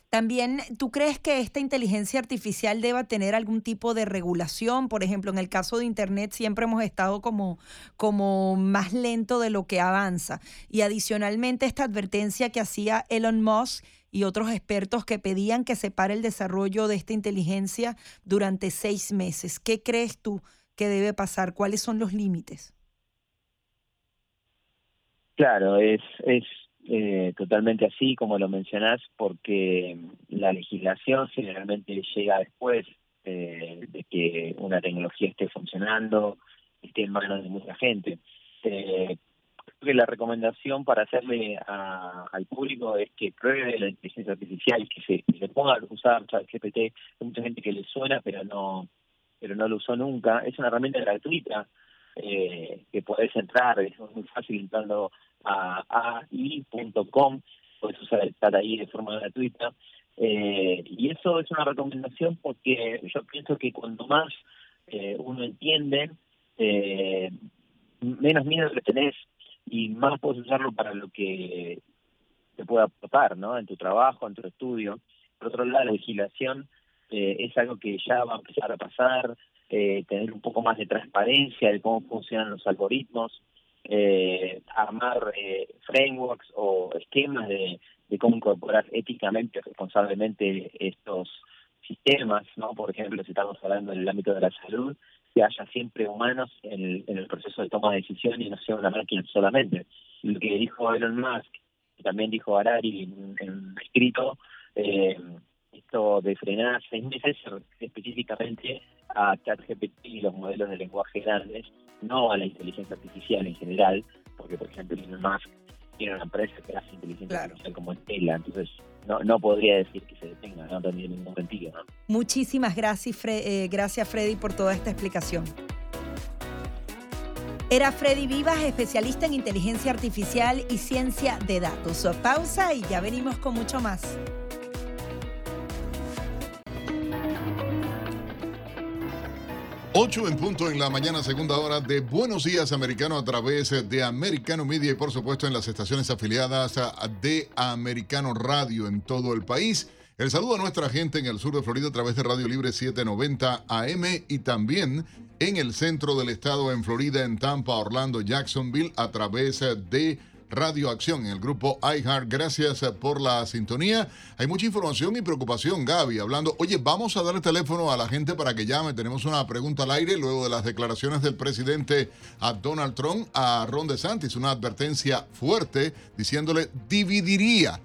También, ¿tú crees que esta inteligencia artificial deba tener algún tipo de regulación? Por ejemplo, en el caso de Internet siempre hemos estado como, como más lento de lo que avanza. Y adicionalmente esta advertencia que hacía Elon Musk y otros expertos que pedían que se pare el desarrollo de esta inteligencia durante seis meses. ¿Qué crees tú que debe pasar? ¿Cuáles son los límites? Claro, es, es eh, totalmente así, como lo mencionás, porque la legislación generalmente llega después eh, de que una tecnología esté funcionando, esté en manos de mucha gente. Eh, creo que la recomendación para hacerle al público es que pruebe la inteligencia artificial, que se, que ponga a usar ChatGPT. Hay mucha gente que le suena, pero no pero no lo usó nunca. Es una herramienta gratuita eh, que podés entrar, es muy fácil entrando a ai.com, puedes usar el chat ahí de forma gratuita. Eh, y eso es una recomendación porque yo pienso que cuanto más eh, uno entiende, eh, menos miedo le tenés y más puedes usarlo para lo que te pueda aportar, ¿no? En tu trabajo, en tu estudio. Por otro lado, la legislación eh, es algo que ya va a empezar a pasar, tener un poco más de transparencia de cómo funcionan los algoritmos, eh, armar eh, frameworks o esquemas de, cómo incorporar éticamente, responsablemente estos sistemas, ¿no? Por ejemplo, si estamos hablando en el ámbito de la salud, que haya siempre humanos en el, proceso de toma de decisiones y no sea una máquina solamente. Lo que dijo Elon Musk, y también dijo Harari en, en un escrito, eh, esto de frenar seis meses específicamente a ChatGPT y los modelos de lenguaje grandes, no a la inteligencia artificial en general, porque por ejemplo Elon Musk tiene una empresa que hace inteligencia artificial como Stella, entonces no, no podría decir que se detenga, no tendría ningún sentido. ¿no? Muchísimas gracias, eh, gracias Freddy por toda esta explicación. Era Freddy Vivas, especialista en inteligencia artificial y ciencia de datos. Pausa y ya venimos con mucho más. 8 en punto en la mañana, segunda hora de Buenos Días Americano a través de Americano Media y por supuesto en las estaciones afiliadas de Americano Radio en todo el país. El saludo a nuestra gente en el sur de Florida a través de Radio Libre 790 AM y también en el centro del estado en Florida, en Tampa, Orlando, Jacksonville a través de Radio Acción en el grupo iHeart. Gracias eh, por la sintonía. Hay mucha información y preocupación, Gaby, hablando. Oye, vamos a dar el teléfono a la gente para que llame. Tenemos una pregunta al aire luego de las declaraciones del presidente a Donald Trump a Ron DeSantis. Una advertencia fuerte diciéndole dividiría,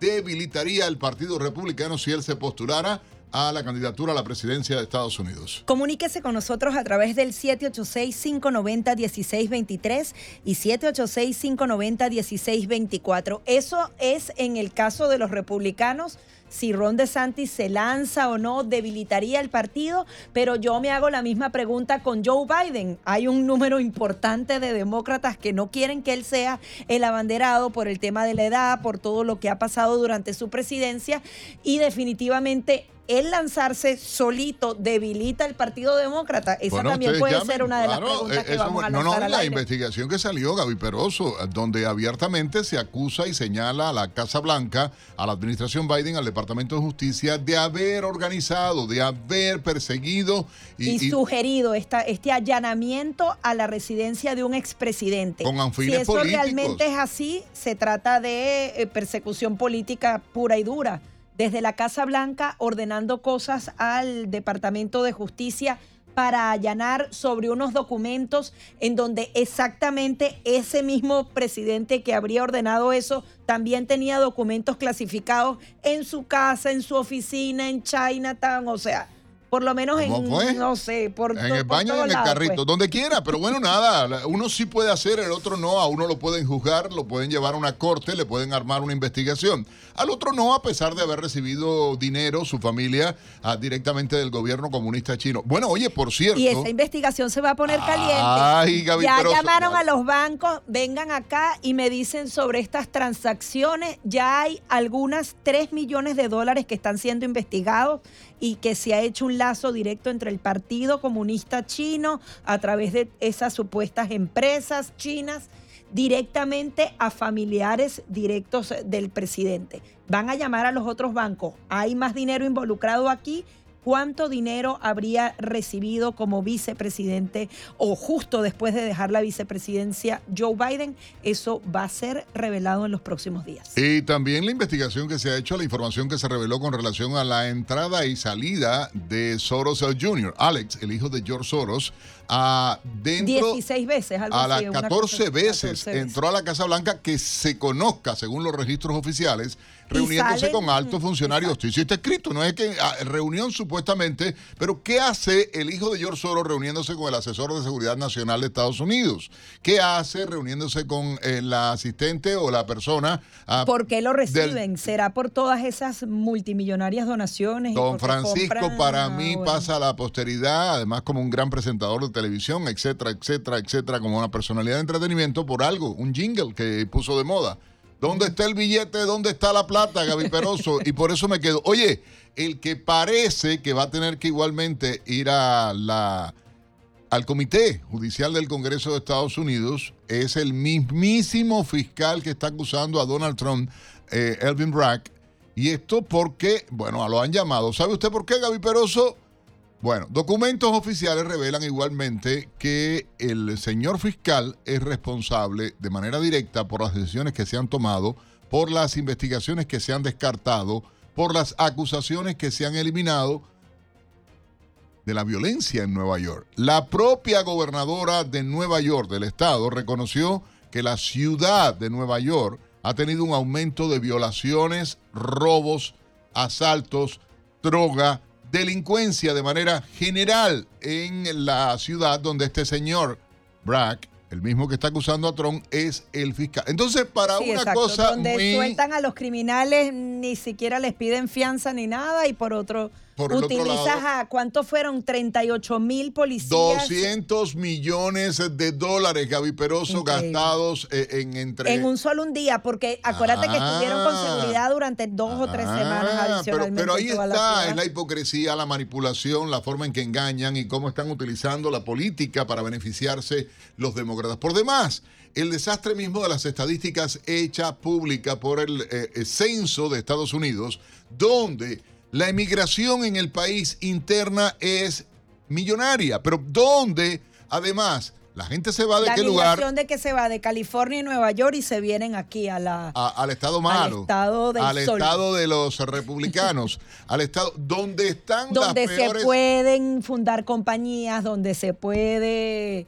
debilitaría el Partido Republicano si él se postulara a la candidatura a la presidencia de Estados Unidos. Comuníquese con nosotros a través del 786-590-1623 y 786-590-1624. Eso es en el caso de los republicanos si Ron DeSantis se lanza o no, debilitaría el partido, pero yo me hago la misma pregunta con Joe Biden. Hay un número importante de demócratas que no quieren que él sea el abanderado por el tema de la edad, por todo lo que ha pasado durante su presidencia y definitivamente el lanzarse solito debilita el Partido Demócrata. Esa también puede ser una de las preguntas que vamos a lanzar No, no, al la aire. investigación que salió, Gaby Peroso, donde abiertamente se acusa y señala a la Casa Blanca, a la administración Biden, al Departamento de Justicia, de haber organizado, de haber perseguido y, y, y- sugerido esta, este allanamiento a la residencia de un expresidente. Con si anfines eso políticos. realmente es así, se trata de eh, persecución política pura y dura. Desde la Casa Blanca ordenando cosas al Departamento de Justicia para allanar sobre unos documentos en donde exactamente ese mismo presidente que habría ordenado eso también tenía documentos clasificados en su casa, en su oficina, en Chinatown, o sea, por lo menos ¿Cómo en, fue? no sé, por, en el por baño y en el lados, carrito, pues. donde quiera, pero bueno, nada, uno sí puede hacer, el otro no, a uno lo pueden juzgar, lo pueden llevar a una corte, le pueden armar una investigación, al otro no, a pesar de haber recibido dinero, su familia, ah, directamente del gobierno comunista chino. Bueno, oye, por cierto... Y esa investigación se va a poner caliente. Ay, Gaby ya llamaron a los bancos, vengan acá y me dicen sobre estas transacciones. Ya hay algunas 3 millones de dólares que están siendo investigados y que se ha hecho un lazo directo entre el Partido Comunista Chino a través de esas supuestas empresas chinas directamente a familiares directos del presidente. Van a llamar a los otros bancos. ¿Hay más dinero involucrado aquí? ¿Cuánto dinero habría recibido como vicepresidente o justo después de dejar la vicepresidencia Joe Biden? Eso va a ser revelado en los próximos días. Y también la investigación que se ha hecho, la información que se reveló con relación a la entrada y salida de Soros Jr., Alex, el hijo de George Soros, a dentro 16 veces, algo a las así, una 14 cosa- veces 14 entró a la Casa Blanca que se conozca, según los registros oficiales, reuniéndose con altos funcionarios. Sí, sí está escrito, no es que ah, reunión supuestamente, pero ¿qué hace el hijo de George Soros reuniéndose con el asesor de seguridad nacional de Estados Unidos? ¿Qué hace reuniéndose con eh, la asistente o la persona? ah, ¿Por qué lo del- reciben? ¿Será por todas esas multimillonarias donaciones? y Don porque Francisco compran- para Ah, mí bueno. pasa a la posteridad, además como un gran presentador de televisión, etcétera, etcétera, etcétera, como una personalidad de entretenimiento por algo, un jingle que puso de moda. ¿Dónde está el billete? ¿Dónde está la plata, Gaby Peroso? Y por eso me quedo. Oye, el que parece que va a tener que igualmente ir a la al Comité Judicial del Congreso de Estados Unidos es el mismísimo fiscal que está acusando a Donald Trump, eh, Elvin Bragg. Y esto porque, bueno, lo han llamado. ¿Sabe usted por qué, Gaby Peroso? Bueno, documentos oficiales revelan igualmente que el señor fiscal es responsable de manera directa por las decisiones que se han tomado, por las investigaciones que se han descartado, por las acusaciones que se han eliminado de la violencia en Nueva York. La propia gobernadora de Nueva York, del estado, reconoció que la ciudad de Nueva York ha tenido un aumento de violaciones, robos, asaltos, droga, delincuencia de manera general en la ciudad donde este señor Bragg, el mismo que está acusando a Trump, es el fiscal. Entonces, para Sí, una exacto, cosa donde muy... sueltan a los criminales, ni siquiera les piden fianza ni nada, y por otro, Por el otro utilizas lado- a, ¿cuántos fueron? 38 mil policías. 200 millones de dólares, Gaby Peroso, Increíble. gastados eh, en entre... En un solo un día, porque acuérdate que estuvieron con Ah. seguridad durante dos o tres semanas Ah, pero, adicionalmente. pero ahí en la está, ciudad. es la hipocresía, la manipulación, la forma en que engañan y cómo están utilizando la política para beneficiarse los demócratas. Por demás, el desastre mismo de las estadísticas hecha pública por el eh, eh, censo de Estados Unidos, donde la emigración en el país interna es millonaria, pero donde además la gente se va de la qué lugar de que se va de California y Nueva York y se vienen aquí a la... a- al estado malo, estado del al sol. estado de los republicanos, [LAUGHS] al estado donde están donde las se peores pueden fundar compañías, donde se puede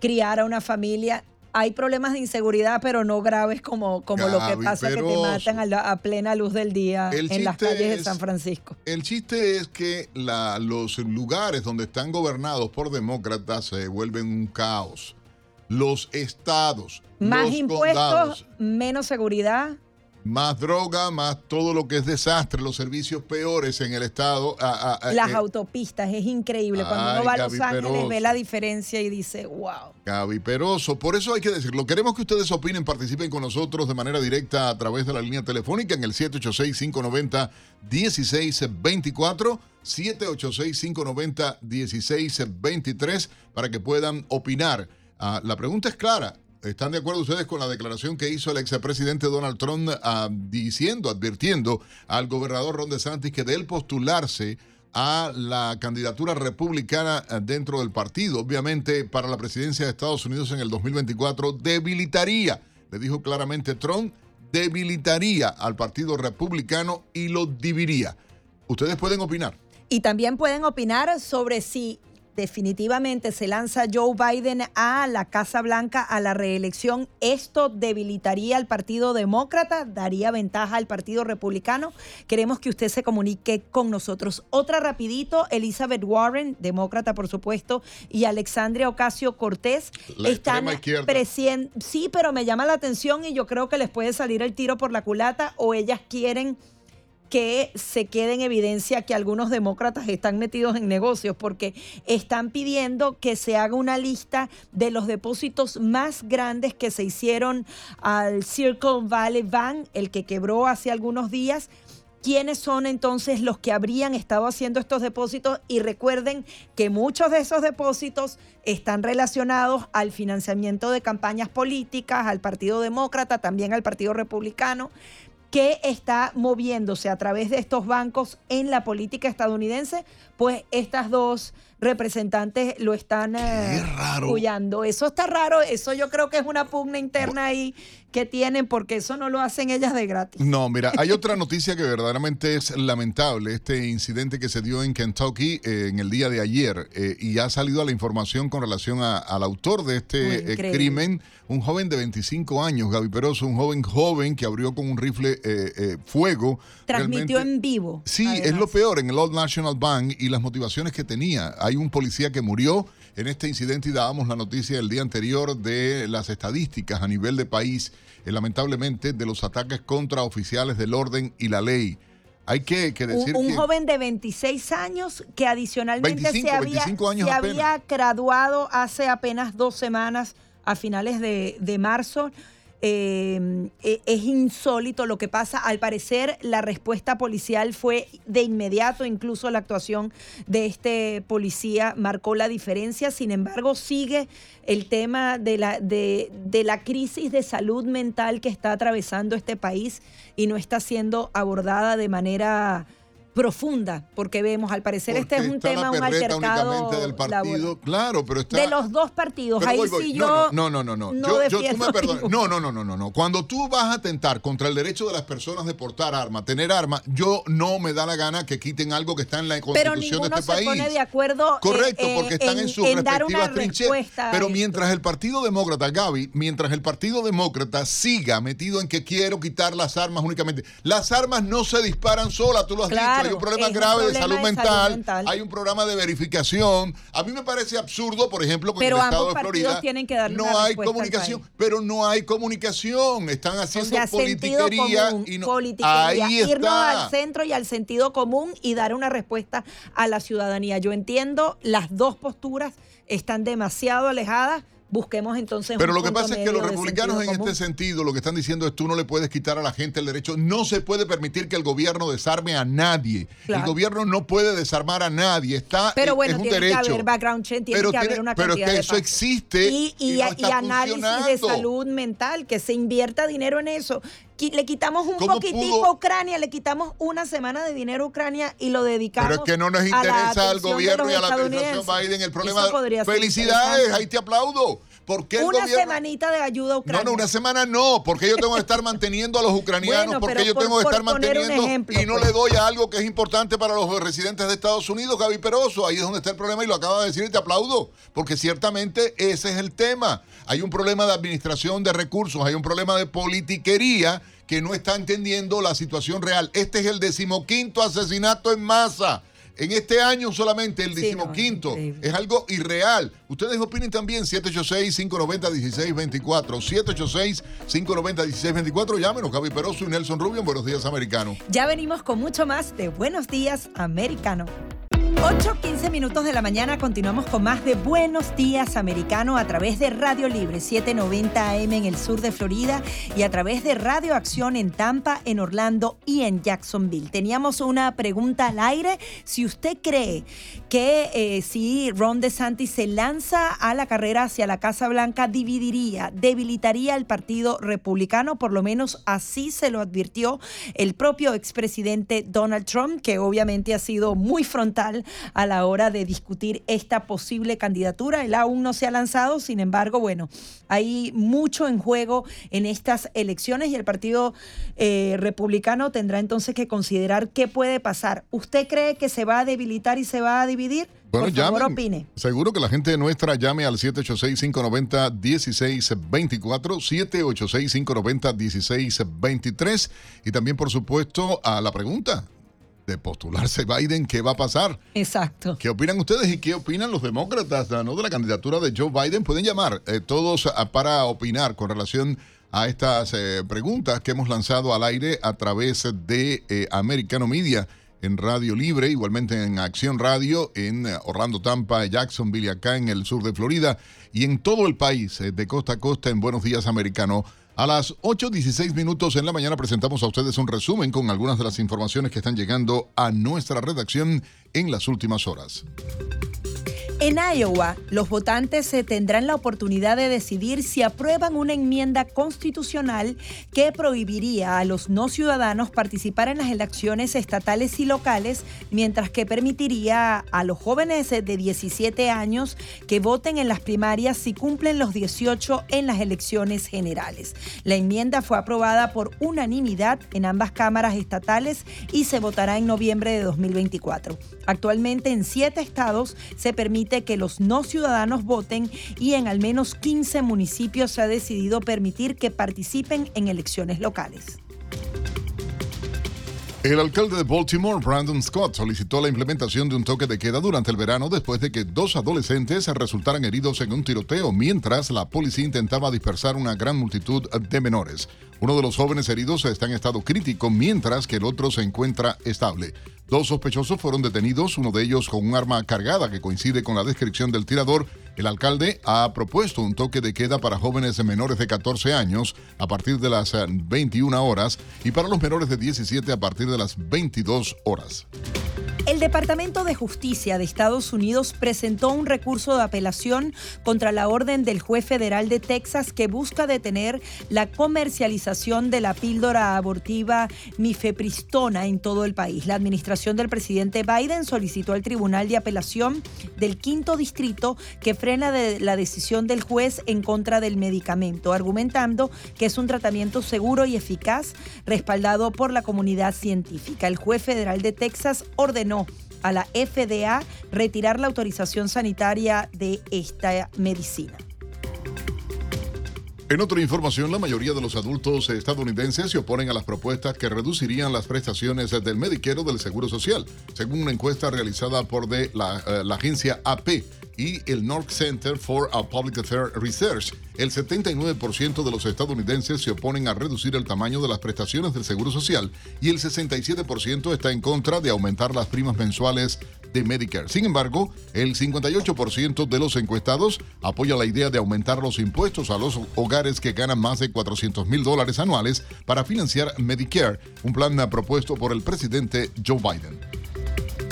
criar a una familia. Hay problemas de inseguridad, pero no graves como, como lo que pasa que te matan a, la- a plena luz del día en las calles de San Francisco. El chiste es que la- los lugares donde están gobernados por demócratas se vuelven un caos. Los estados, Más los impuestos, condados, menos seguridad. Más droga, más todo lo que es desastre, los servicios peores en el estado. ah, ah, Las eh, autopistas, es increíble. Cuando uno va a Los Ángeles ve la diferencia y dice, wow. Gaby Peroso. Por eso hay que decirlo. Queremos que ustedes opinen, participen con nosotros de manera directa a través de la línea telefónica en el 786-590-1624, 786-590-1623 para que puedan opinar. Ah, la pregunta es clara. ¿Están de acuerdo ustedes con la declaración que hizo el expresidente Donald Trump ah, diciendo, advirtiendo al gobernador Ron DeSantis que de él postularse a la candidatura republicana eh, dentro del partido, obviamente para la presidencia de Estados Unidos en el 2024, debilitaría, le dijo claramente Trump, debilitaría al partido republicano y lo dividiría. Ustedes pueden opinar. Y también pueden opinar sobre si definitivamente se lanza Joe Biden a la Casa Blanca a la reelección. ¿Esto debilitaría al Partido Demócrata? ¿Daría ventaja al Partido Republicano? Queremos que usted se comunique con nosotros. Otra rapidito, Elizabeth Warren, demócrata por supuesto, y Alexandria Ocasio Cortés La están presien- Sí, pero me llama la atención y yo creo que les puede salir el tiro por la culata o ellas quieren que se quede en evidencia que algunos demócratas están metidos en negocios porque están pidiendo que se haga una lista de los depósitos más grandes que se hicieron al Circle Valley Bank, el que quebró hace algunos días. ¿Quiénes son entonces los que habrían estado haciendo estos depósitos? Y recuerden que muchos de esos depósitos están relacionados al financiamiento de campañas políticas, al Partido Demócrata, también al Partido Republicano que está moviéndose a través de estos bancos en la política estadounidense, pues estas dos representantes lo están eh, apoyando. Eso está raro, eso yo creo que es una pugna interna ahí que tienen, porque eso no lo hacen ellas de gratis. No, mira, hay otra noticia que verdaderamente es lamentable, este incidente que se dio en Kentucky eh, en el día de ayer, eh, y ha salido a la información con relación a- al autor de este eh, crimen, un joven de 25 años, Gaby Peroso, un joven joven que abrió con un rifle fuego. Transmitió Realmente- en vivo. Sí, es lo peor en el Old National Bank y las motivaciones que tenía. Hay un policía que murió en este incidente y dábamos la noticia el día anterior de las estadísticas a nivel de país, eh, lamentablemente, de los ataques contra oficiales del orden y la ley. Hay que, que Un, decir un que... joven de 26 años que adicionalmente 25, se había, 25 años se apenas. había graduado hace apenas dos semanas, a finales de, de marzo. Eh, eh, es insólito lo que pasa. Al parecer, la respuesta policial fue de inmediato, incluso la actuación de este policía marcó la diferencia. Sin embargo, sigue el tema de la, de la crisis de salud mental que está atravesando este país y no está siendo abordada de manera profunda, porque vemos, al parecer este es un tema, un altercado únicamente del partido. Claro, pero está... de los dos partidos. Pero Ahí voy, voy. sí no, yo no, no, no, no, no Yo- yo- tú me perdonas. ninguno. No, no, no, no, no, no. Cuando tú vas a atentar contra el derecho de las personas de portar armas, tener armas, yo no me da la gana que quiten algo que está en la pero constitución de este se país. pone de acuerdo. eh, Correcto, eh, porque están en, sus en dar una respectivas trincheras. Pero mientras el Partido Demócrata, Gaby, mientras el Partido Demócrata siga metido en que quiero quitar las armas únicamente, las armas no se disparan solas, tú lo has Claro, dicho, hay un problema un grave de salud de mental, salud mental. hay un programa de verificación. A mí me parece absurdo, por ejemplo, que Pero en el estado de Florida tienen que darle no hay comunicación, pero no hay comunicación, están O haciendo sea, politiquería común, y no politiquería, ahí irnos está. al centro y al sentido común y dar una respuesta a la ciudadanía. Yo entiendo, las dos posturas están demasiado alejadas. Busquemos entonces Pero un lo que pasa es que los republicanos en común. este sentido lo que están diciendo es tú no le puedes quitar a la gente el derecho, no se puede permitir que el gobierno desarme a nadie. Claro. El gobierno no puede desarmar a nadie, está Pero bueno, es un tiene derecho. que haber background check, tiene pero que haber una pero que de eso existe y, y- y no y está análisis de salud mental, que se invierta dinero en eso. Le quitamos un ¿Cómo poquitico pudo? a Ucrania, le quitamos una semana de dinero a Ucrania y lo dedicamos Pero es que no nos interesa al gobierno y a la administración. Biden el problema. Felicidades, ahí te aplaudo. ¿Por qué el una gobierno- semanita de ayuda a Ucrania. No, no, una semana no, porque yo tengo que estar manteniendo a los ucranianos, Bueno, porque yo por- tengo que estar manteniendo ejemplo, y no pues. le doy a algo que es importante para los residentes de Estados Unidos, Gaby Peroso. Ahí es donde está el problema y lo acaba de decir y te aplaudo, porque ciertamente ese es el tema. Hay un problema de administración de recursos, hay un problema de politiquería que no está entendiendo la situación real. Este es el decimoquinto asesinato en masa. En este año solamente el Sí, no, decimoquinto. increíble. es algo irreal. Ustedes opinen también 786-590-1624. 786-590-1624. Llámenos, Gaby Peroso y Nelson Rubio. en Buenos días, americano. Ya venimos con mucho más de Buenos Días, Americano. 8, 15 minutos de la mañana continuamos con más de Buenos Días Americano a través de Radio Libre 790 AM en el sur de Florida y a través de Radio Acción en Tampa, en Orlando y en Jacksonville. Teníamos una pregunta al aire. Si usted cree que eh, si Ron DeSantis se lanza a la carrera hacia la Casa Blanca, dividiría, debilitaría el Partido Republicano, por lo menos así se lo advirtió el propio expresidente Donald Trump, que obviamente ha sido muy frontal a la hora de discutir esta posible candidatura. Él aún no se ha lanzado, sin embargo, bueno, hay mucho en juego en estas elecciones y el Partido eh, Republicano tendrá entonces que considerar qué puede pasar. ¿Usted cree que se va a debilitar y se va a dividir? Bueno, por favor, llamen. opine. Seguro que la gente nuestra llame al 786-590-1624, 786-590-1623 y también, por supuesto, a la pregunta de postularse Biden, ¿qué va a pasar? Exacto. ¿Qué opinan ustedes y qué opinan los demócratas ¿no? de la candidatura de Joe Biden? Pueden llamar eh, todos para opinar con relación a estas eh, preguntas que hemos lanzado al aire a través de eh, Americano Media en Radio Libre, igualmente en Acción Radio, en eh, Orlando, Tampa, Jacksonville, acá en el sur de Florida y en todo el país, de costa a costa, en Buenos Días Americano. A las 8.16 minutos en la mañana presentamos a ustedes un resumen con algunas de las informaciones que están llegando a nuestra redacción en las últimas horas. En Iowa, los votantes se tendrán la oportunidad de decidir si aprueban una enmienda constitucional que prohibiría a los no ciudadanos participar en las elecciones estatales y locales, mientras que permitiría a los jóvenes de 17 años que voten en las primarias si cumplen los 18 en las elecciones generales. La enmienda fue aprobada por unanimidad en ambas cámaras estatales y se votará en noviembre de 2024. Actualmente en siete estados se permite que los no ciudadanos voten y en al menos 15 municipios se ha decidido permitir que participen en elecciones locales. El alcalde de Baltimore, Brandon Scott, solicitó la implementación de un toque de queda durante el verano después de que dos adolescentes resultaran heridos en un tiroteo mientras la policía intentaba dispersar una gran multitud de menores. Uno de los jóvenes heridos está en estado crítico mientras que el otro se encuentra estable. Dos sospechosos fueron detenidos, uno de ellos con un arma cargada que coincide con la descripción del tirador. El alcalde ha propuesto un toque de queda para jóvenes menores de 14 años a partir de las eh, 21 horas y para los menores de 17 a partir de las 22 horas. El Departamento de Justicia de Estados Unidos presentó un recurso de apelación contra la orden del juez federal de Texas que busca detener la comercialización de la píldora abortiva mifepristona en todo el país. La administración del presidente Biden solicitó al Tribunal de Apelación del Quinto Distrito que frena la decisión del juez en contra del medicamento, argumentando que es un tratamiento seguro y eficaz respaldado por la comunidad científica. El juez federal de Texas ordenó a la FDA retirar la autorización sanitaria de esta medicina. En otra información, la mayoría de los adultos estadounidenses se oponen a las propuestas que reducirían las prestaciones del Medicare del Seguro Social, según una encuesta realizada por de la, eh, la agencia AP y el North Center for Public Affairs Research. El 79% de los estadounidenses se oponen a reducir el tamaño de las prestaciones del Seguro Social y el 67% está en contra de aumentar las primas mensuales de Medicare. Sin embargo, el 58% de los encuestados apoya la idea de aumentar los impuestos a los hogares que ganan más de 400 mil dólares anuales para financiar Medicare, un plan propuesto por el presidente Joe Biden.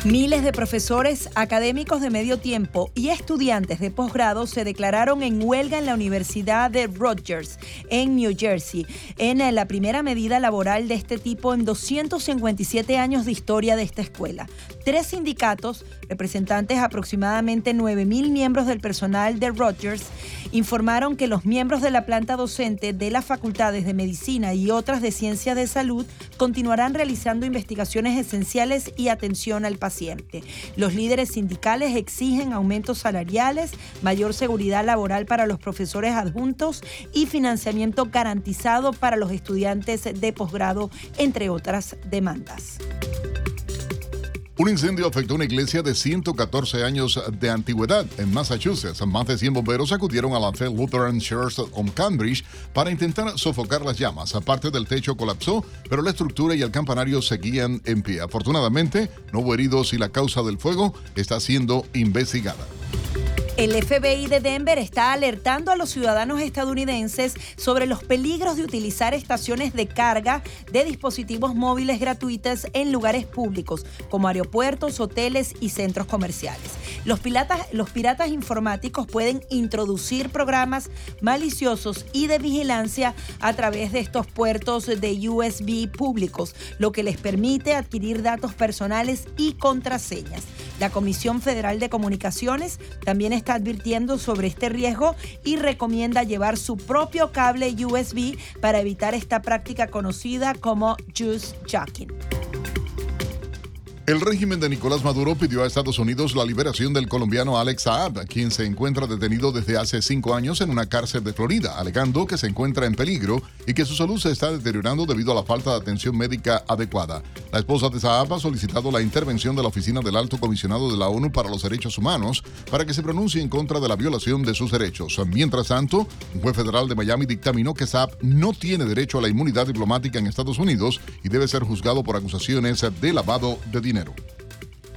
Miles de profesores, académicos de medio tiempo y estudiantes de posgrado se declararon en huelga en la Universidad de Rutgers, en New Jersey, en la primera medida laboral de este tipo en 257 años de historia de esta escuela. Tres sindicatos, representantes aproximadamente 9.000 miembros del personal de Rutgers, informaron que los miembros de la planta docente de las facultades de medicina y otras de ciencias de salud continuarán realizando investigaciones esenciales y atención al paciente. Los líderes sindicales exigen aumentos salariales, mayor seguridad laboral para los profesores adjuntos y financiamiento garantizado para los estudiantes de posgrado, entre otras demandas. Un incendio afectó una iglesia de 114 años de antigüedad en Massachusetts. Más de 100 bomberos acudieron a la Lutheran Church on Cambridge para intentar sofocar las llamas. Aparte del techo colapsó, pero la estructura y el campanario seguían en pie. Afortunadamente, no hubo heridos y la causa del fuego está siendo investigada. El FBI de Denver está alertando a los ciudadanos estadounidenses sobre los peligros de utilizar estaciones de carga de dispositivos móviles gratuitas en lugares públicos, como aeropuertos, hoteles y centros comerciales. Los piratas, los piratas informáticos pueden introducir programas maliciosos y de vigilancia a través de estos puertos de USB públicos, lo que les permite adquirir datos personales y contraseñas. La Comisión Federal de Comunicaciones también está advirtiendo sobre este riesgo y recomienda llevar su propio cable USB para evitar esta práctica conocida como juice jacking. El régimen de Nicolás Maduro pidió a Estados Unidos la liberación del colombiano Alex Saab, quien se encuentra detenido desde hace cinco años en una cárcel de Florida, alegando que se encuentra en peligro y que su salud se está deteriorando debido a la falta de atención médica adecuada. La esposa de Saab ha solicitado la intervención de la Oficina del Alto Comisionado de la ONU para los Derechos Humanos para que se pronuncie en contra de la violación de sus derechos. Mientras tanto, un juez federal de Miami dictaminó que Saab no tiene derecho a la inmunidad diplomática en Estados Unidos y debe ser juzgado por acusaciones de lavado de dinero dinero.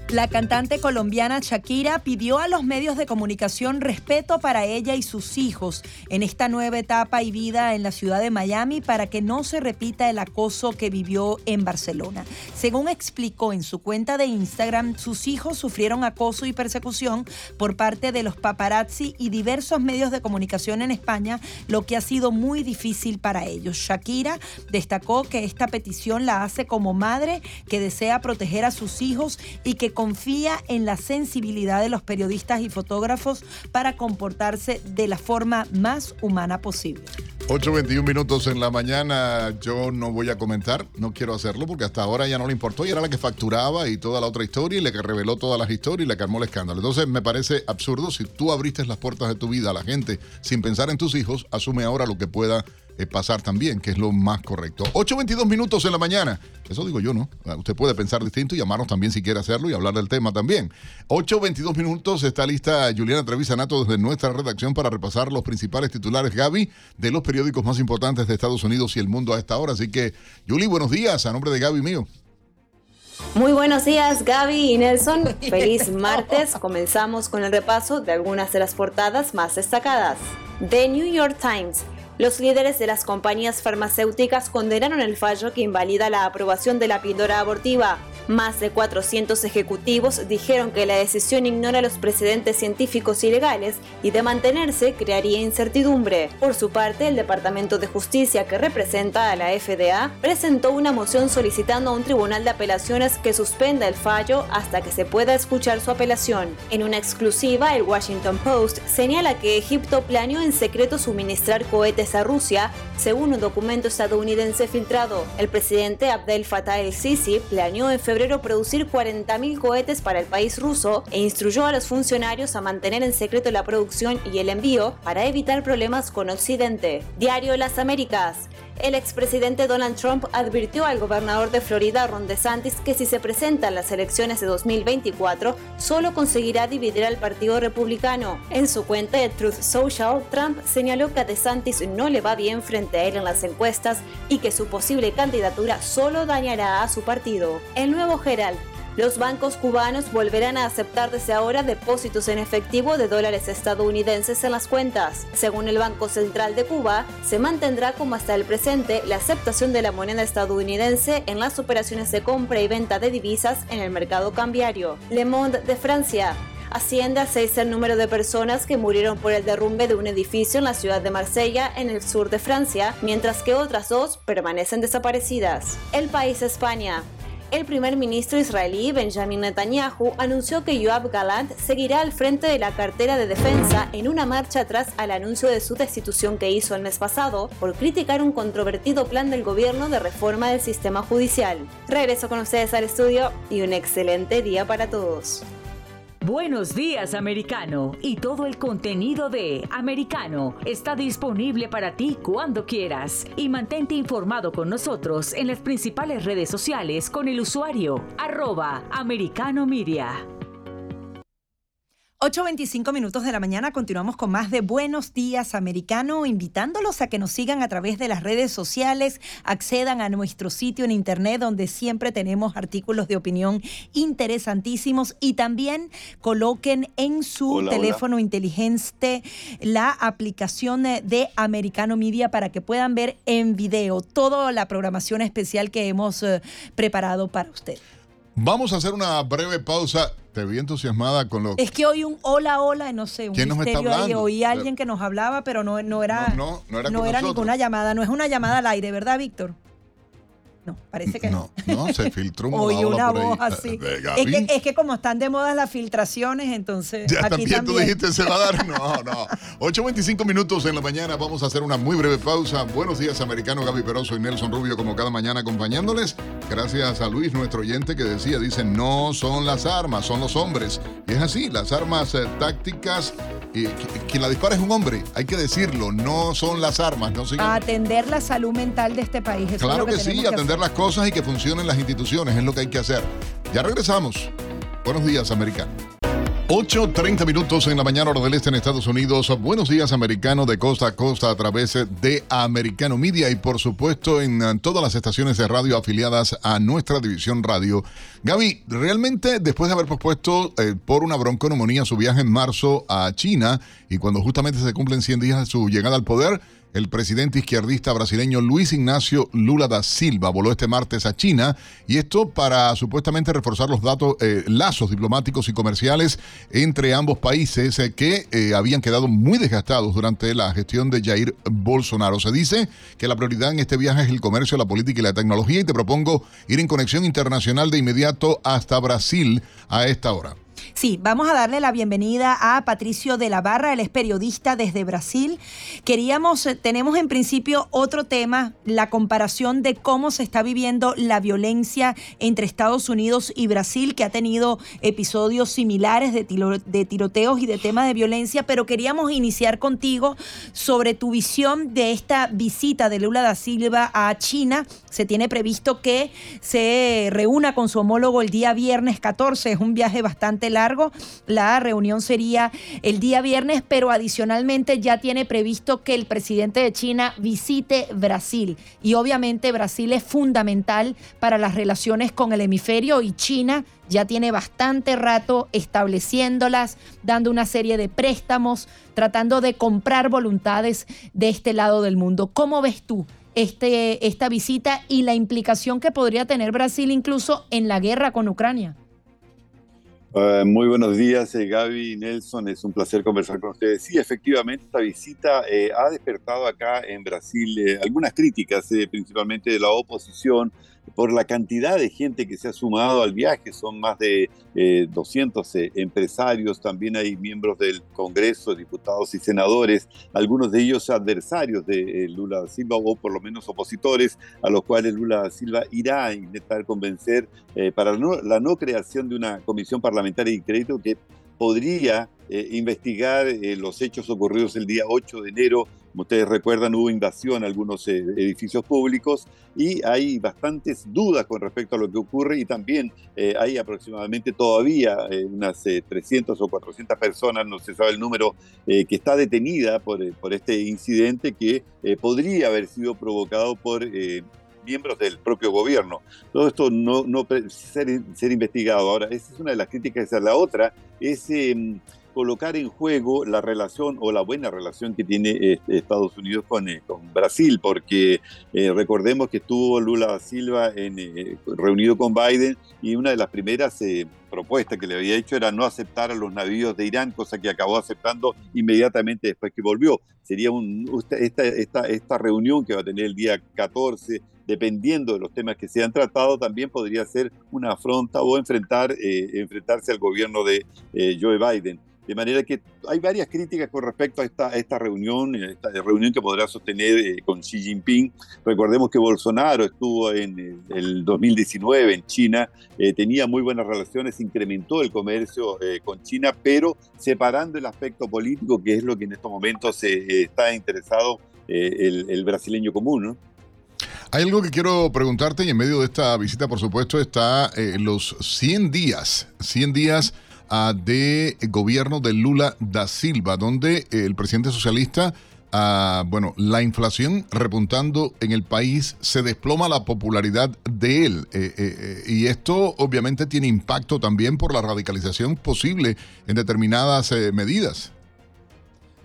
La cantante colombiana Shakira pidió a los medios de comunicación respeto para ella y sus hijos en esta nueva etapa y vida en la ciudad de Miami para que no se repita el acoso que vivió en Barcelona. Según explicó en su cuenta de Instagram, sus hijos sufrieron acoso y persecución por parte de los paparazzi y diversos medios de comunicación en España, lo que ha sido muy difícil para ellos. Shakira destacó que esta petición la hace como madre que desea proteger a sus hijos y que confía en la sensibilidad de los periodistas y fotógrafos para comportarse de la forma más humana posible. 8.21 minutos en la mañana, yo no voy a comentar, no quiero hacerlo porque hasta ahora ya no le importó y era la que facturaba y toda la otra historia y la que reveló todas las historias y le calmó el escándalo. Entonces me parece absurdo si tú abriste las puertas de tu vida a la gente sin pensar en tus hijos, asume ahora lo que pueda pasar también, que es lo más correcto. 8.22 minutos en la mañana. Eso digo yo, ¿no? Ah, usted puede pensar distinto y llamarnos también si quiere hacerlo y hablar del tema también. 8.22 minutos. Está lista Juliana Trevisanato desde nuestra redacción para repasar los principales titulares, Gaby, de los periódicos más importantes de Estados Unidos y el mundo a esta hora. Así que, Juli, buenos días. A nombre de Gaby mío. Muy buenos días, Gaby y Nelson. [LAUGHS] Feliz martes. Comenzamos con el repaso de algunas de las portadas más destacadas. The New York Times los líderes de las compañías farmacéuticas condenaron el fallo que invalida la aprobación de la píldora abortiva. Más de 400 ejecutivos dijeron que la decisión ignora los precedentes científicos y legales y de mantenerse crearía incertidumbre. Por su parte, el Departamento de Justicia que representa a la FDA presentó una moción solicitando a un tribunal de apelaciones que suspenda el fallo hasta que se pueda escuchar su apelación. En una exclusiva, el Washington Post señala que Egipto planeó en secreto suministrar cohetes a Rusia, según un documento estadounidense filtrado. El presidente Abdel Fattah el-Sisi planeó en febrero producir 40.000 cohetes para el país ruso e instruyó a los funcionarios a mantener en secreto la producción y el envío para evitar problemas con Occidente. Diario Las Américas. El expresidente Donald Trump advirtió al gobernador de Florida, Ron DeSantis, que si se presentan las elecciones de 2024, solo conseguirá dividir al Partido Republicano. En su cuenta de Truth Social, Trump señaló que a DeSantis no le va bien frente a él en las encuestas y que su posible candidatura solo dañará a su partido. El nuevo Herald Los bancos cubanos volverán a aceptar desde ahora depósitos en efectivo de dólares estadounidenses en las cuentas. Según el Banco Central de Cuba, se mantendrá como hasta el presente la aceptación de la moneda estadounidense en las operaciones de compra y venta de divisas en el mercado cambiario. Le Monde de Francia asciende a seis el número de personas que murieron por el derrumbe de un edificio en la ciudad de Marsella, en el sur de Francia, mientras que otras dos permanecen desaparecidas. El país España el primer ministro israelí Benjamin Netanyahu anunció que Yoav Galant seguirá al frente de la cartera de defensa en una marcha atrás al anuncio de su destitución que hizo el mes pasado por criticar un controvertido plan del gobierno de reforma del sistema judicial. Regreso con ustedes al estudio y un excelente día para todos. Buenos días, americano. Y todo el contenido de Americano está disponible para ti cuando quieras. Y mantente informado con nosotros en las principales redes sociales con el usuario arroba americano media. 8.25 minutos de la mañana continuamos con más de Buenos Días Americano, invitándolos a que nos sigan a través de las redes sociales, accedan a nuestro sitio en internet donde siempre tenemos artículos de opinión interesantísimos y también coloquen en su teléfono inteligente la aplicación de Americano Media para que puedan ver en video toda la programación especial que hemos eh, preparado para usted. Vamos a hacer una breve pausa. Te vi entusiasmada con lo Es que hoy un hola, hola, no sé, un ¿Quién nos está misterio ahí. hablando? Oí a alguien que nos hablaba, pero no, no era, No, no, no era ninguna llamada. No es una llamada al aire, ¿verdad, Víctor? No, parece que no. No, se filtró [LAUGHS] Oí ola una por ahí. voz así. [LAUGHS] Eh, Es que, es que como están de moda las filtraciones, entonces ya aquí también, tú dijiste se va a dar. [LAUGHS] No, no. 8.25 minutos en la mañana. Vamos a hacer una muy breve pausa. Buenos días, americano Gaby Peroso y Nelson Rubio, como cada mañana acompañándoles. Gracias a Luis, nuestro oyente, que decía, dice, no son las armas, son los hombres. Y es así, las armas eh, tácticas, quien la dispara es un hombre. Hay que decirlo, no son las armas. No atender la salud mental de este país. Eso es Claro lo que, que, sí, que atender hacer. las cosas y que funcionen las instituciones es lo que hay que hacer. Ya regresamos. Buenos días, americano. 8.30 minutos en la mañana hora del este en Estados Unidos. Buenos días, americano, de costa a costa a través de Americano Media y por supuesto en eh, todas las estaciones de radio afiliadas a nuestra división radio. Gaby, realmente después de haber pospuesto eh, por una bronconeumonía su viaje en marzo a China y cuando justamente se cumplen 100 días de su llegada al poder, el presidente izquierdista brasileño Luis Ignacio Lula da Silva voló este martes a China y esto para supuestamente reforzar los datos, eh, lazos diplomáticos y comerciales entre ambos países eh, que eh, habían quedado muy desgastados durante la gestión de Jair Bolsonaro. Se dice que la prioridad en este viaje es el comercio, la política y la tecnología y te propongo ir en conexión internacional de inmediato hasta Brasil a esta hora. Sí, vamos a darle la bienvenida a Patricio de la Barra, él es periodista desde Brasil. Queríamos, eh, tenemos en principio otro tema, la comparación de cómo se está viviendo la violencia entre Estados Unidos y Brasil, que ha tenido episodios similares de, tiro- de tiroteos y de temas de violencia, pero queríamos iniciar contigo sobre tu visión de esta visita de Lula da Silva a China. Se tiene previsto que se reúna con su homólogo el día viernes 14, es un viaje bastante largo. La reunión sería el día viernes, pero adicionalmente ya tiene previsto que el presidente de China visite Brasil. Y obviamente Brasil es fundamental para las relaciones con el hemisferio y China ya tiene bastante rato estableciéndolas, dando una serie de préstamos, tratando de comprar voluntades de este lado del mundo. ¿Cómo ves tú este, esta visita y la implicación que podría tener Brasil incluso en la guerra con Ucrania? Eh, muy buenos días, eh, Gaby Nelson. Es un placer conversar con ustedes. Sí, efectivamente, esta visita eh, ha despertado acá en Brasil eh, algunas críticas, eh, principalmente de la oposición, por la cantidad de gente que se ha sumado al viaje. Son más de eh, 200 eh, empresarios, también hay miembros del Congreso, diputados y senadores, algunos de ellos adversarios de eh, Lula da Silva o por lo menos opositores, a los cuales Lula Silva irá a intentar convencer eh, para no- la no creación de una comisión parlamentaria de crédito que podría investigar los hechos ocurridos el día 8 de enero. Como ustedes recuerdan, hubo invasión a algunos eh, edificios públicos y hay bastantes dudas con respecto a lo que ocurre y también eh, hay aproximadamente todavía eh, unas eh, 300 o 400 personas, no se sabe el número, que está detenida por, este incidente que podría haber sido provocado por... miembros del propio gobierno. Todo esto no, no ser, investigado. Ahora, esa es una de las críticas. La otra es... Colocar en juego la relación o la buena relación que tiene eh, Estados Unidos con, eh, con Brasil, porque eh, recordemos que estuvo Lula Silva en, reunido con Biden y una de las primeras propuestas que le había hecho era no aceptar a los navíos de Irán, cosa que acabó aceptando inmediatamente después que volvió. Sería un, esta, esta, esta reunión que va a tener el día 14 dependiendo de los temas que se han tratado, también podría ser una afronta o enfrentar, enfrentarse al gobierno de Joe Biden. De manera que hay varias críticas con respecto a esta, esta reunión, esta reunión que podrá sostener eh, con Xi Jinping. Recordemos que Bolsonaro estuvo en el, 2019 en China, eh, tenía muy buenas relaciones, incrementó el comercio eh, con China, pero separando el aspecto político, que es lo que en estos momentos está interesado el, brasileño común. Hay algo que quiero preguntarte y en medio de esta visita, por supuesto, está los 100 días, 100 días de gobierno de Lula da Silva, donde el presidente socialista, ah, bueno, la inflación repuntando en el país, se desploma la popularidad de él. Eh, eh, eh, y esto obviamente tiene impacto también por la radicalización posible en determinadas medidas.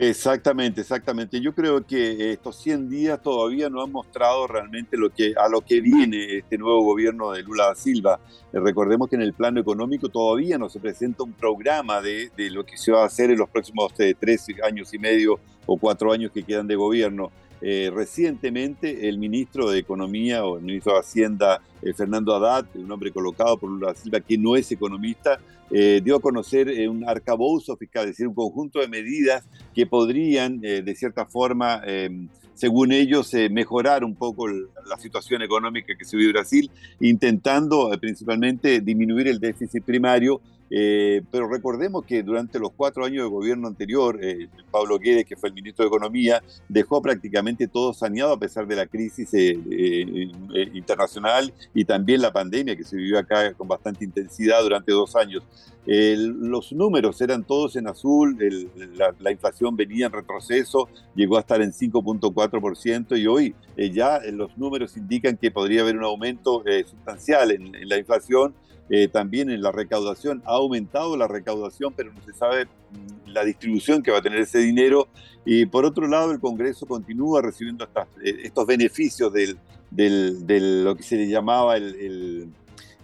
Exactamente, exactamente. Yo creo que estos 100 días todavía no han mostrado realmente lo que, a lo que viene este nuevo gobierno de Lula da Silva. Eh, recordemos que en el plano económico todavía no se presenta un programa de, lo que se va a hacer en los próximos eh, tres años y medio o cuatro años que quedan de gobierno. Eh, recientemente el ministro de Economía o el ministro de Hacienda, Fernando Haddad, un hombre colocado por Lula Silva que no es economista, eh, dio a conocer eh, un arcabouzo fiscal, es decir, un conjunto de medidas que podrían, eh, de cierta forma, em, según ellos, mejorar un poco la situación económica que se vive Brasil, intentando principalmente disminuir el déficit primario eh, pero recordemos que durante los cuatro años de gobierno anterior, eh, Pablo Guedes, que fue el ministro de Economía, dejó prácticamente todo saneado a pesar de la crisis eh, internacional y también la pandemia que se vivió acá con bastante intensidad durante dos años. los números eran todos en azul, la, inflación venía en retroceso, llegó a estar en 5.4% y hoy ya los números indican que podría haber un aumento sustancial en la inflación eh, también en la recaudación. Ha aumentado la recaudación, pero no se sabe mm, la distribución que va a tener ese dinero. Y por otro lado, el Congreso continúa recibiendo eh, estos beneficios del, del, lo que se le llamaba el,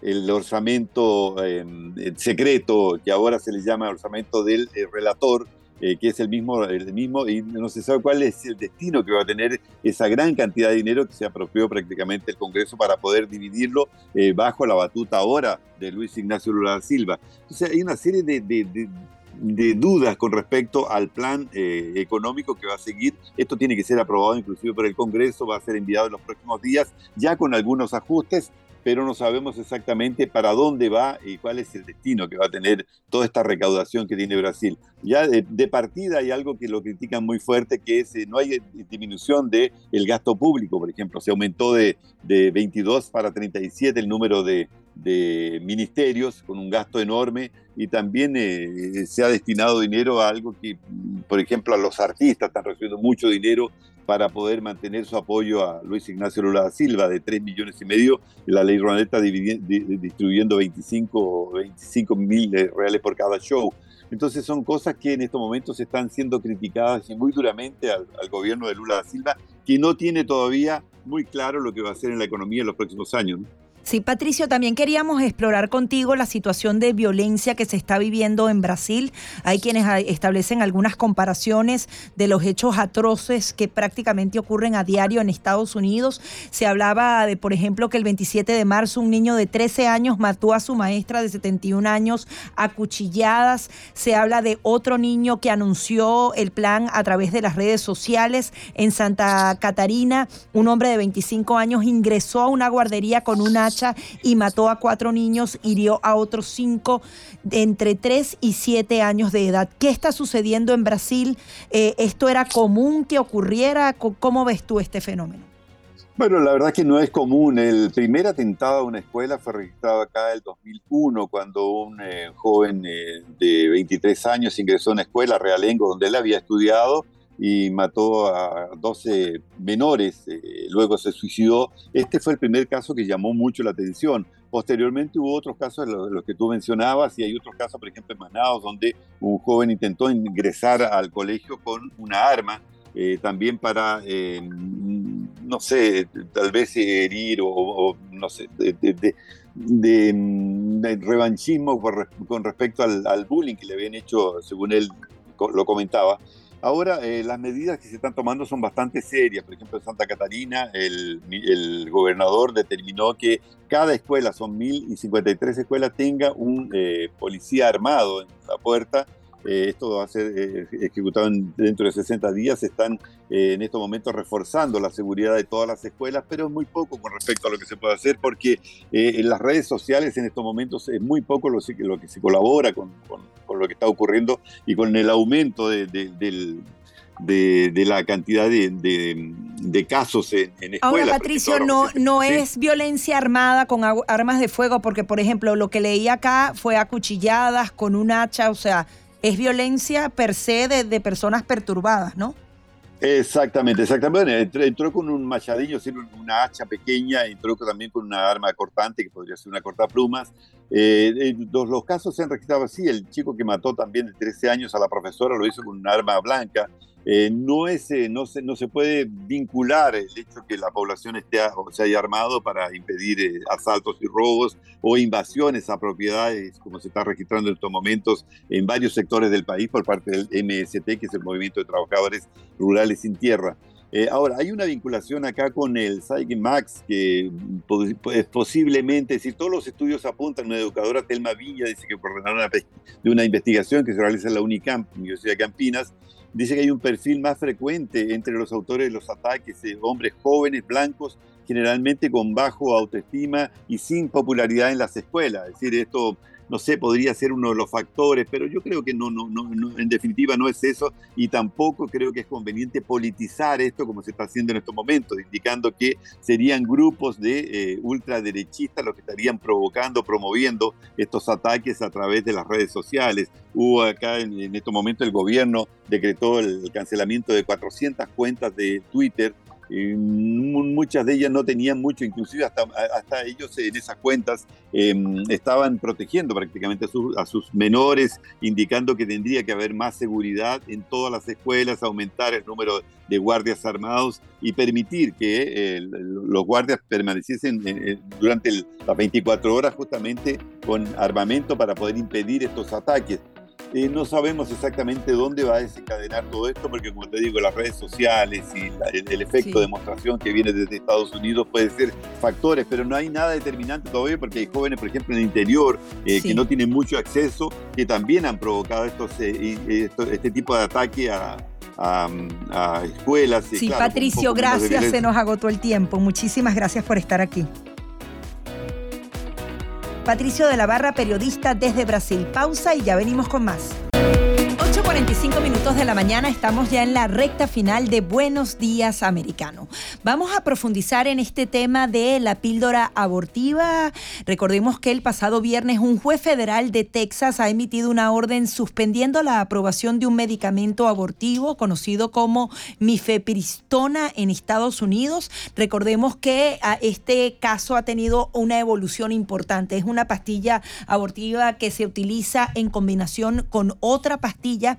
el, orzamento em, secreto, que ahora se le llama orzamento del eh, relator, eh, que es el mismo, el mismo, y no se sabe cuál es el destino que va a tener esa gran cantidad de dinero que se apropió prácticamente el Congreso para poder dividirlo eh, bajo la batuta ahora de Luis Ignacio Lula da Silva. Entonces hay una serie de, de, dudas con respecto al plan eh, económico que va a seguir. Esto tiene que ser aprobado inclusive por el Congreso, va a ser enviado en los próximos días, ya con algunos ajustes, pero no sabemos exactamente para dónde va y cuál es el destino que va a tener toda esta recaudación que tiene Brasil. Ya de, partida hay algo que lo critican muy fuerte, que es eh, no hay disminución del el gasto público, por ejemplo, se aumentó de, de 22 para 37 el número de, de ministerios con un gasto enorme y también eh, se ha destinado dinero a algo que, por ejemplo, a los artistas están recibiendo mucho dinero para poder mantener su apoyo a Luis Ignacio Lula da Silva de 3 millones y medio. La ley Ronaleta distribuyendo 25, 25 mil reales por cada show. Entonces son cosas que en estos momentos están siendo criticadas y muy duramente al, gobierno de Lula da Silva, que no tiene todavía muy claro lo que va a hacer en la economía en los próximos años. Sí, Patricio, también queríamos explorar contigo la situación de violencia que se está viviendo en Brasil. Hay quienes establecen algunas comparaciones de los hechos atroces que prácticamente ocurren a diario en Estados Unidos. Se hablaba de, por ejemplo, que el 27 de marzo un niño de 13 años mató a su maestra de 71 años a cuchilladas. Se habla de otro niño que anunció el plan a través de las redes sociales. En Santa Catarina, un hombre de 25 años ingresó a una guardería con una y mató a cuatro niños, hirió a otros cinco de entre tres y siete años de edad. ¿Qué está sucediendo en Brasil? Eh, ¿Esto era común que ocurriera? ¿Cómo ves tú este fenómeno? Bueno, la verdad que no es común. El primer atentado a una escuela fue registrado acá en el 2001, cuando un eh, joven eh, de 23 años ingresó a una escuela realengo donde él había estudiado y mató a 12 menores, eh, luego se suicidó. Este fue el primer caso que llamó mucho la atención. Posteriormente hubo otros casos, los, que tú mencionabas, y hay otros casos, por ejemplo, en Manaus, donde un joven intentó ingresar al colegio con una arma, eh, también para, eh, no sé, tal vez herir o, no sé, de, revanchismo con respecto al, al bullying que le habían hecho, según él lo comentaba. Ahora, eh, las medidas que se están tomando son bastante serias. Por ejemplo, en Santa Catarina, el, el gobernador determinó que cada escuela, son 1.053 escuelas, tenga un eh, policía armado en la puerta eh, esto va a ser eh, ejecutado dentro de 60 días. Están eh, en estos momentos reforzando la seguridad de todas las escuelas, pero es muy poco con respecto a lo que se puede hacer porque en las redes sociales en estos momentos es muy poco lo, lo que se colabora con, con, lo que está ocurriendo y con el aumento de, de, la cantidad de, de casos en, en, escuelas. Ahora, Patricio, no, no es violencia armada con armas de fuego, porque, por ejemplo, lo que leí acá fue acuchilladas con un hacha, o sea, es violencia per se de, personas perturbadas, ¿no? Exactamente, exactamente. Entró, con un machadillo, una hacha pequeña, entró también con una arma cortante, que podría ser una cortaplumas. Eh, eh los, los, casos se han registrado así. El chico que mató también de 13 años a la profesora lo hizo con un arma blanca. Eh, no, es, eh, no, se, no se puede vincular el hecho que la población esté, se haya armado para impedir eh, asaltos y robos o invasiones a propiedades, como se está registrando en estos momentos en varios sectores del país por parte del MST, que es el Movimiento de Trabajadores Rurales sin Tierra. ahora, hay una vinculación acá con el Saigen Max, que es posiblemente, decir, todos los estudios apuntan, una educadora Telma Villa dice que una, de una investigación que se realiza en la UNICAMP, Universidad de Campinas, Dice que hay un perfil más frecuente entre los autores de los ataques, de hombres jóvenes, blancos, generalmente con bajo autoestima y sin popularidad en las escuelas. Es decir, esto no sé, podría ser uno de los factores, pero yo creo que no, no, no, en definitiva no es eso y tampoco creo que es conveniente politizar esto como se está haciendo en estos momentos, indicando que serían grupos de eh, ultraderechistas los que estarían provocando, promoviendo estos ataques a través de las redes sociales. Hubo acá en, en estos momentos el gobierno decretó el cancelamiento de 400 cuentas de Twitter muchas de ellas no tenían mucho, inclusive hasta, ellos en esas cuentas em, estaban protegiendo prácticamente a, sus menores, indicando que tendría que haber más seguridad en todas las escuelas, aumentar el número de guardias armados y permitir que eh, los guardias permaneciesen durante las 24 horas justamente con armamento para poder impedir estos ataques. Eh, no sabemos exactamente dónde va a desencadenar todo esto, porque como te digo, las redes sociales y el, efecto de demostración que viene desde Estados Unidos puede ser factores, pero no hay nada determinante todavía, porque hay jóvenes, por ejemplo, en el interior, eh, que no tienen mucho acceso, que también han provocado estos, eh, este tipo de ataque a, escuelas. Sí, Patricio, gracias, se nos agotó el tiempo. Muchísimas gracias por estar aquí. Patricio de la Barra, periodista desde Brasil. Pausa y ya venimos con más. 45 minutos de la mañana estamos ya en la recta final de Buenos Días Americano. Vamos a profundizar en este tema de la píldora abortiva. Recordemos que el pasado viernes un juez federal de Texas ha emitido una orden suspendiendo la aprobación de un medicamento abortivo conocido como mifepristona en Estados Unidos. Recordemos que ah, este caso ha tenido una evolución importante. Es una pastilla abortiva que se utiliza en combinación con otra pastilla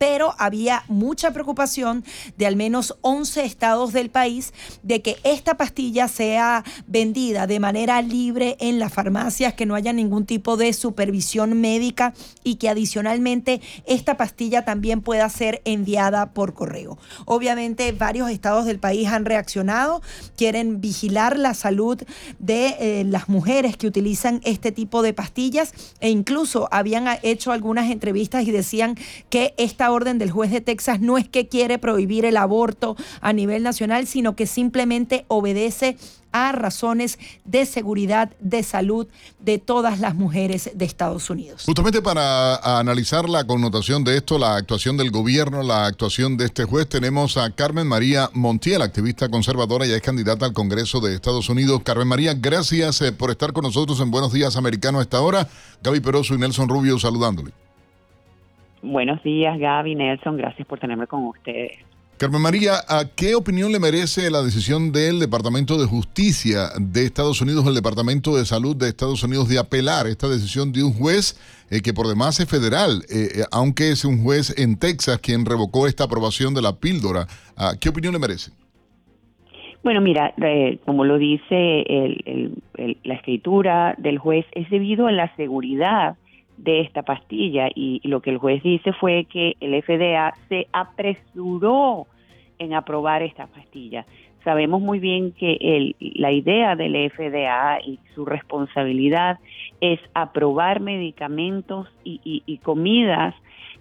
pero había mucha preocupación de al menos 11 estados del país de que esta pastilla sea vendida de manera libre en las farmacias, que no haya ningún tipo de supervisión médica y que adicionalmente esta pastilla también pueda ser enviada por correo. Obviamente varios estados del país han reaccionado, quieren vigilar la salud de eh, las mujeres que utilizan este tipo de pastillas e incluso habían hecho algunas entrevistas y decían que esta orden del juez de Texas no es que quiere prohibir el aborto a nivel nacional, sino que simplemente obedece a razones de seguridad, de salud de todas las mujeres de Estados Unidos. Justamente para analizar la connotación de esto, la actuación del gobierno, la actuación de este juez, tenemos a Carmen María Montiel, activista conservadora y es candidata al Congreso de Estados Unidos. Carmen María, gracias eh, por estar con nosotros en Buenos Días Americano a esta hora. Gaby Peroso y Nelson Rubio saludándole. Buenos días, Gaby, Nelson. Gracias por tenerme con ustedes. Carmen María, ¿a qué opinión le merece la decisión del Departamento de Justicia de Estados Unidos, el Departamento de Salud de Estados Unidos, de apelar esta decisión de un juez eh, que por demás es federal, eh, eh, aunque es un juez en Texas quien revocó esta aprobación de la píldora? ¿A ¿Qué opinión le merece? Bueno, mira, como lo dice la escritura del juez, es debido a la seguridad de esta pastilla y, lo que el juez dice fue que el FDA se apresuró en aprobar esta pastilla. Sabemos muy bien que el, la idea del FDA y su responsabilidad es aprobar medicamentos y, y, comidas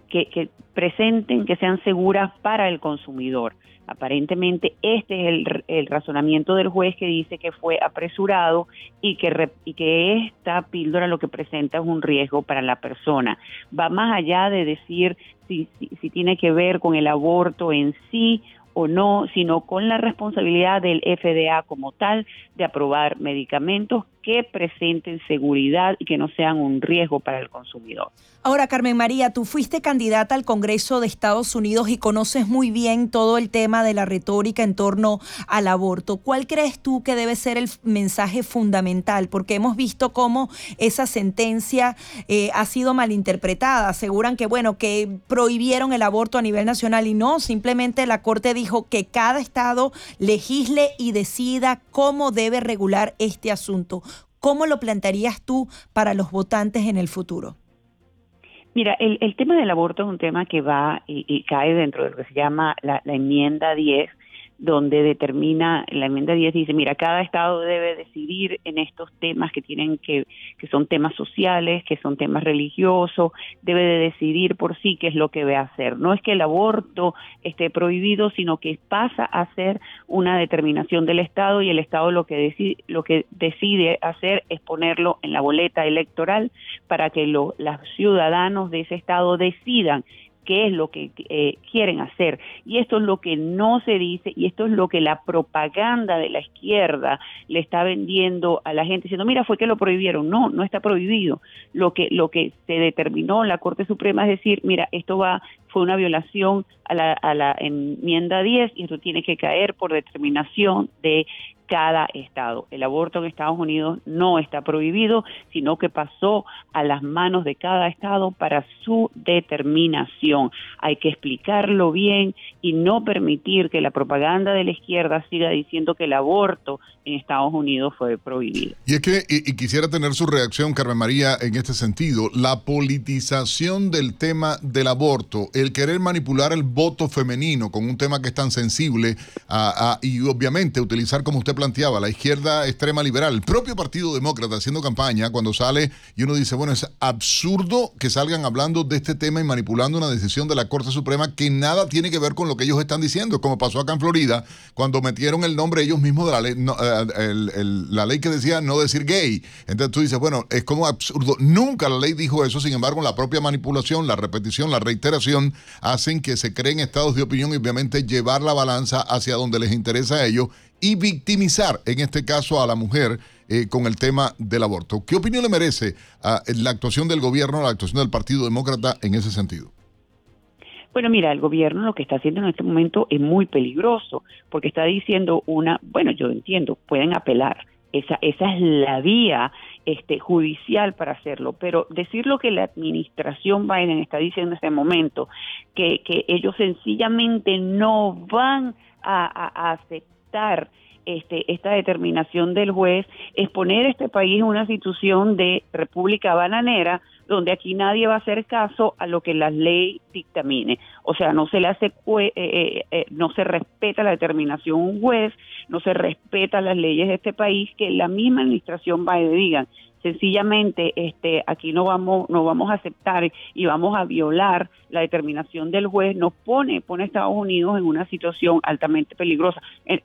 que, que presenten, que sean seguras para el consumidor. Aparentemente este es el, razonamiento del juez que dice que fue apresurado y que, y que esta píldora lo que presenta es un riesgo para la persona. Va más allá de decir si, si tiene que ver con el aborto en sí o no, sino con la responsabilidad del FDA como tal de aprobar medicamentos que presenten seguridad y que no sean un riesgo para el consumidor. Ahora, Carmen María, tú fuiste candidata al Congreso de Estados Unidos y conoces muy bien todo el tema de la retórica en torno al aborto. ¿Cuál crees tú que debe ser el mensaje fundamental? Porque hemos visto cómo esa sentencia eh, ha sido malinterpretada. Aseguran que, bueno, que prohibieron el aborto a nivel nacional y no, simplemente la Corte dijo que cada estado legisle y decida cómo debe regular este asunto. ¿Cómo lo plantearías tú para los votantes en el futuro? Mira, el, el tema del aborto es un tema que va y, cae dentro de lo que se llama la, la enmienda 10 donde determina, la enmienda 10 dice, mira, cada estado debe decidir en estos temas que tienen que, que son temas sociales, que son temas religiosos, debe de decidir por sí qué es lo que a hacer. No es que el aborto esté prohibido, sino que pasa a ser una determinación del estado y el estado lo que decide, lo que decide hacer es ponerlo en la boleta electoral para que los ciudadanos de ese estado decidan qué es lo que eh, quieren hacer. Y esto es lo que no se dice y esto es lo que la propaganda de la izquierda le está vendiendo a la gente diciendo, mira, fue que lo prohibieron. No, no está prohibido. Lo que, lo que se determinó en la Corte Suprema es decir, mira, esto va fue una violación a la, a la enmienda 10 y esto tiene que caer por determinación de cada estado. El aborto en Estados Unidos no está prohibido, sino que pasó a las manos de cada estado para su determinación. Hay que explicarlo bien y no permitir que la propaganda de la izquierda siga diciendo que el aborto en Estados Unidos fue prohibido. Y es que, y, quisiera tener su reacción, Carmen María, en este sentido, la politización del tema del aborto, el querer manipular el voto femenino con un tema que es tan sensible y obviamente utilizar como usted planteaba, la izquierda extrema liberal, el propio Partido Demócrata haciendo campaña, cuando sale y uno dice, bueno, es absurdo que salgan hablando de este tema y manipulando una decisión de la Corte Suprema que nada tiene que ver con lo que ellos están diciendo, como pasó acá en Florida, cuando metieron el nombre ellos mismos de la ley, eh, la ley que decía no decir gay. Entonces tú dices, bueno, es como absurdo. Nunca la ley dijo eso, sin embargo, la propia manipulación, la repetición, la reiteración hacen que se creen estados de opinión y obviamente llevar la balanza hacia donde les interesa a ellos y victimizar, en este caso, a la mujer eh, con el tema del aborto. ¿Qué opinión le merece a la actuación del gobierno, la actuación del Partido Demócrata en ese sentido? Bueno, mira, el gobierno lo que está haciendo en este momento es muy peligroso, porque está diciendo una, bueno, yo entiendo, pueden apelar, esa, esa es la vía este, judicial para hacerlo, pero decir lo que la administración Biden está diciendo en este momento, que, que ellos sencillamente no van a aceptar este, esta determinación del juez es poner este país en una situación de república bananera donde aquí nadie va a hacer caso a lo que la ley dictamine. O sea, no se le hace, eh, eh, eh, no se respeta la determinación un juez, no se respeta las leyes de este país, que la misma administración va y digan, sencillamente este aquí no vamos no vamos a aceptar y vamos a violar la determinación del juez nos pone pone a Estados Unidos en una situación altamente peligrosa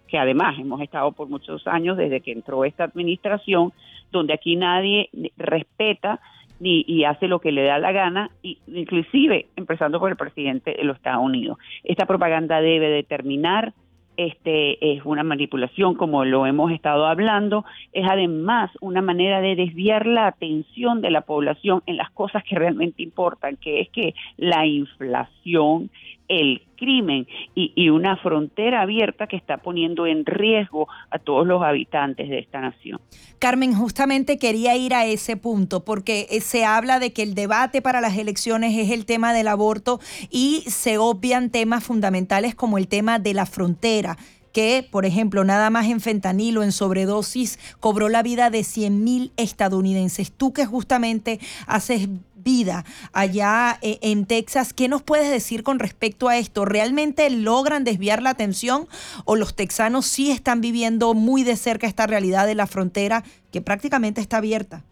que además hemos estado por muchos años desde que entró esta administración donde aquí nadie respeta ni, y hace lo que le da la gana, y inclusive empezando por el presidente de los Estados Unidos. Esta propaganda debe determinar este es una manipulación como lo hemos estado hablando, es además una manera de desviar la atención de la población en las cosas que realmente importan, que es que la inflación, el crimen y, una frontera abierta que está poniendo en riesgo a todos los habitantes de esta nación. Carmen, justamente quería ir a ese punto porque eh, se habla de que el debate para las elecciones es el tema del aborto y se obvian temas fundamentales como el tema de la frontera que, por ejemplo, nada más en fentanilo, en sobredosis, cobró la vida de 100.000 estadounidenses. Tú que justamente haces vida allá eh, en Texas, ¿qué nos puedes decir con respecto a esto? ¿Realmente logran desviar la atención o los texanos sí están viviendo muy de cerca esta realidad de la frontera que prácticamente está abierta?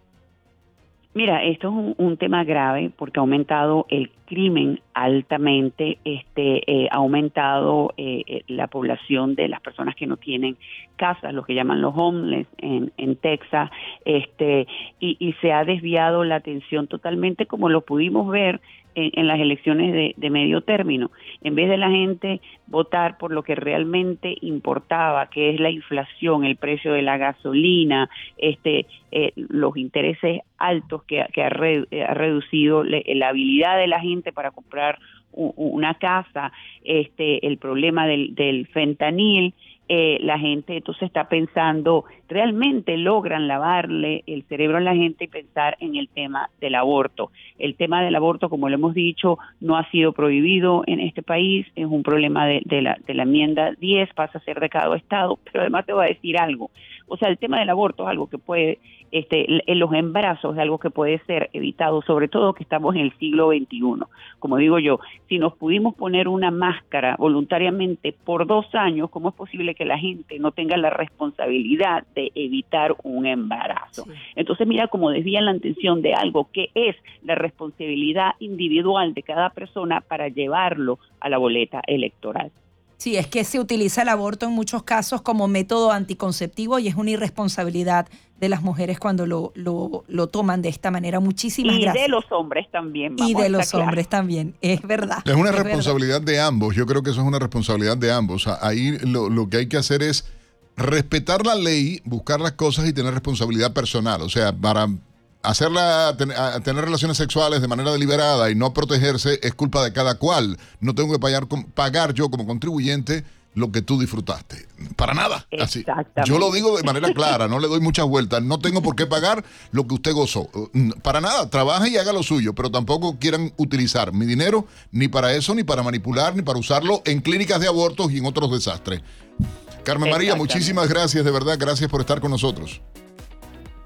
Mira, esto es un, tema grave porque ha aumentado el crimen altamente, este, eh, ha aumentado eh, eh, la población de las personas que no tienen casas, lo que llaman los homeless en, en Texas, este, y, y se ha desviado la atención totalmente como lo pudimos ver en, las elecciones de, medio término. En vez de la gente votar por lo que realmente importaba, que es la inflación, el precio de la gasolina, este, eh, los intereses altos que, ha, reducido la habilidad de la gente para comprar una casa, este, el problema del, del fentanil, eh, la gente entonces está pensando, realmente logran lavarle el cerebro a la gente y pensar en el tema del aborto. El tema del aborto, como lo hemos dicho, no ha sido prohibido en este país, es un problema de, la, de la enmienda 10, pasa a ser de cada estado, pero además te voy a decir algo, o sea, el tema del aborto es algo que puede, este, en los embarazos es algo que puede ser evitado, sobre todo que estamos en el siglo XXI. Como digo yo, si nos pudimos poner una máscara voluntariamente por dos años, ¿cómo es posible que la gente no tenga la responsabilidad de evitar un embarazo? Entonces, mira cómo desvían la atención de algo que es la responsabilidad individual de cada persona para llevarlo a la boleta electoral. Sí, es que se utiliza el aborto en muchos casos como método anticonceptivo y es una irresponsabilidad de las mujeres cuando lo, lo, toman de esta manera. Muchísimas gracias. Y de los hombres también. y de los hombres también, es verdad. Es una responsabilidad de ambos, yo creo que eso es una responsabilidad de ambos. Ahí lo, lo que hay que hacer es respetar la ley, buscar las cosas y tener responsabilidad personal. O sea, para hacerla tener relaciones sexuales de manera deliberada y no protegerse es culpa de cada cual. No tengo que pagar, pagar yo como contribuyente lo que tú disfrutaste. Para nada. Así. Yo lo digo de manera clara, no le doy muchas vueltas. No tengo por qué pagar lo que usted gozó. Para nada, trabaje y haga lo suyo, pero tampoco quieran utilizar mi dinero ni para eso, ni para manipular, ni para usarlo en clínicas de abortos y en otros desastres. Carmen María, muchísimas gracias, de verdad, gracias por estar con nosotros.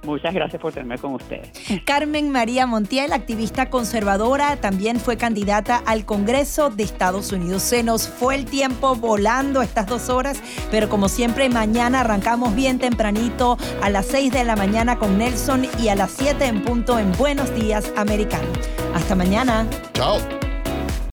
Muchas gracias por tenerme con ustedes. Carmen María Montiel, activista conservadora, también fue candidata al Congreso de Estados Unidos. Se nos fue el tiempo volando estas dos horas, pero como siempre, mañana arrancamos bien tempranito a las 6 de la mañana con Nelson y a las 7 en punto en Buenos Días Americano. Hasta mañana. Chao.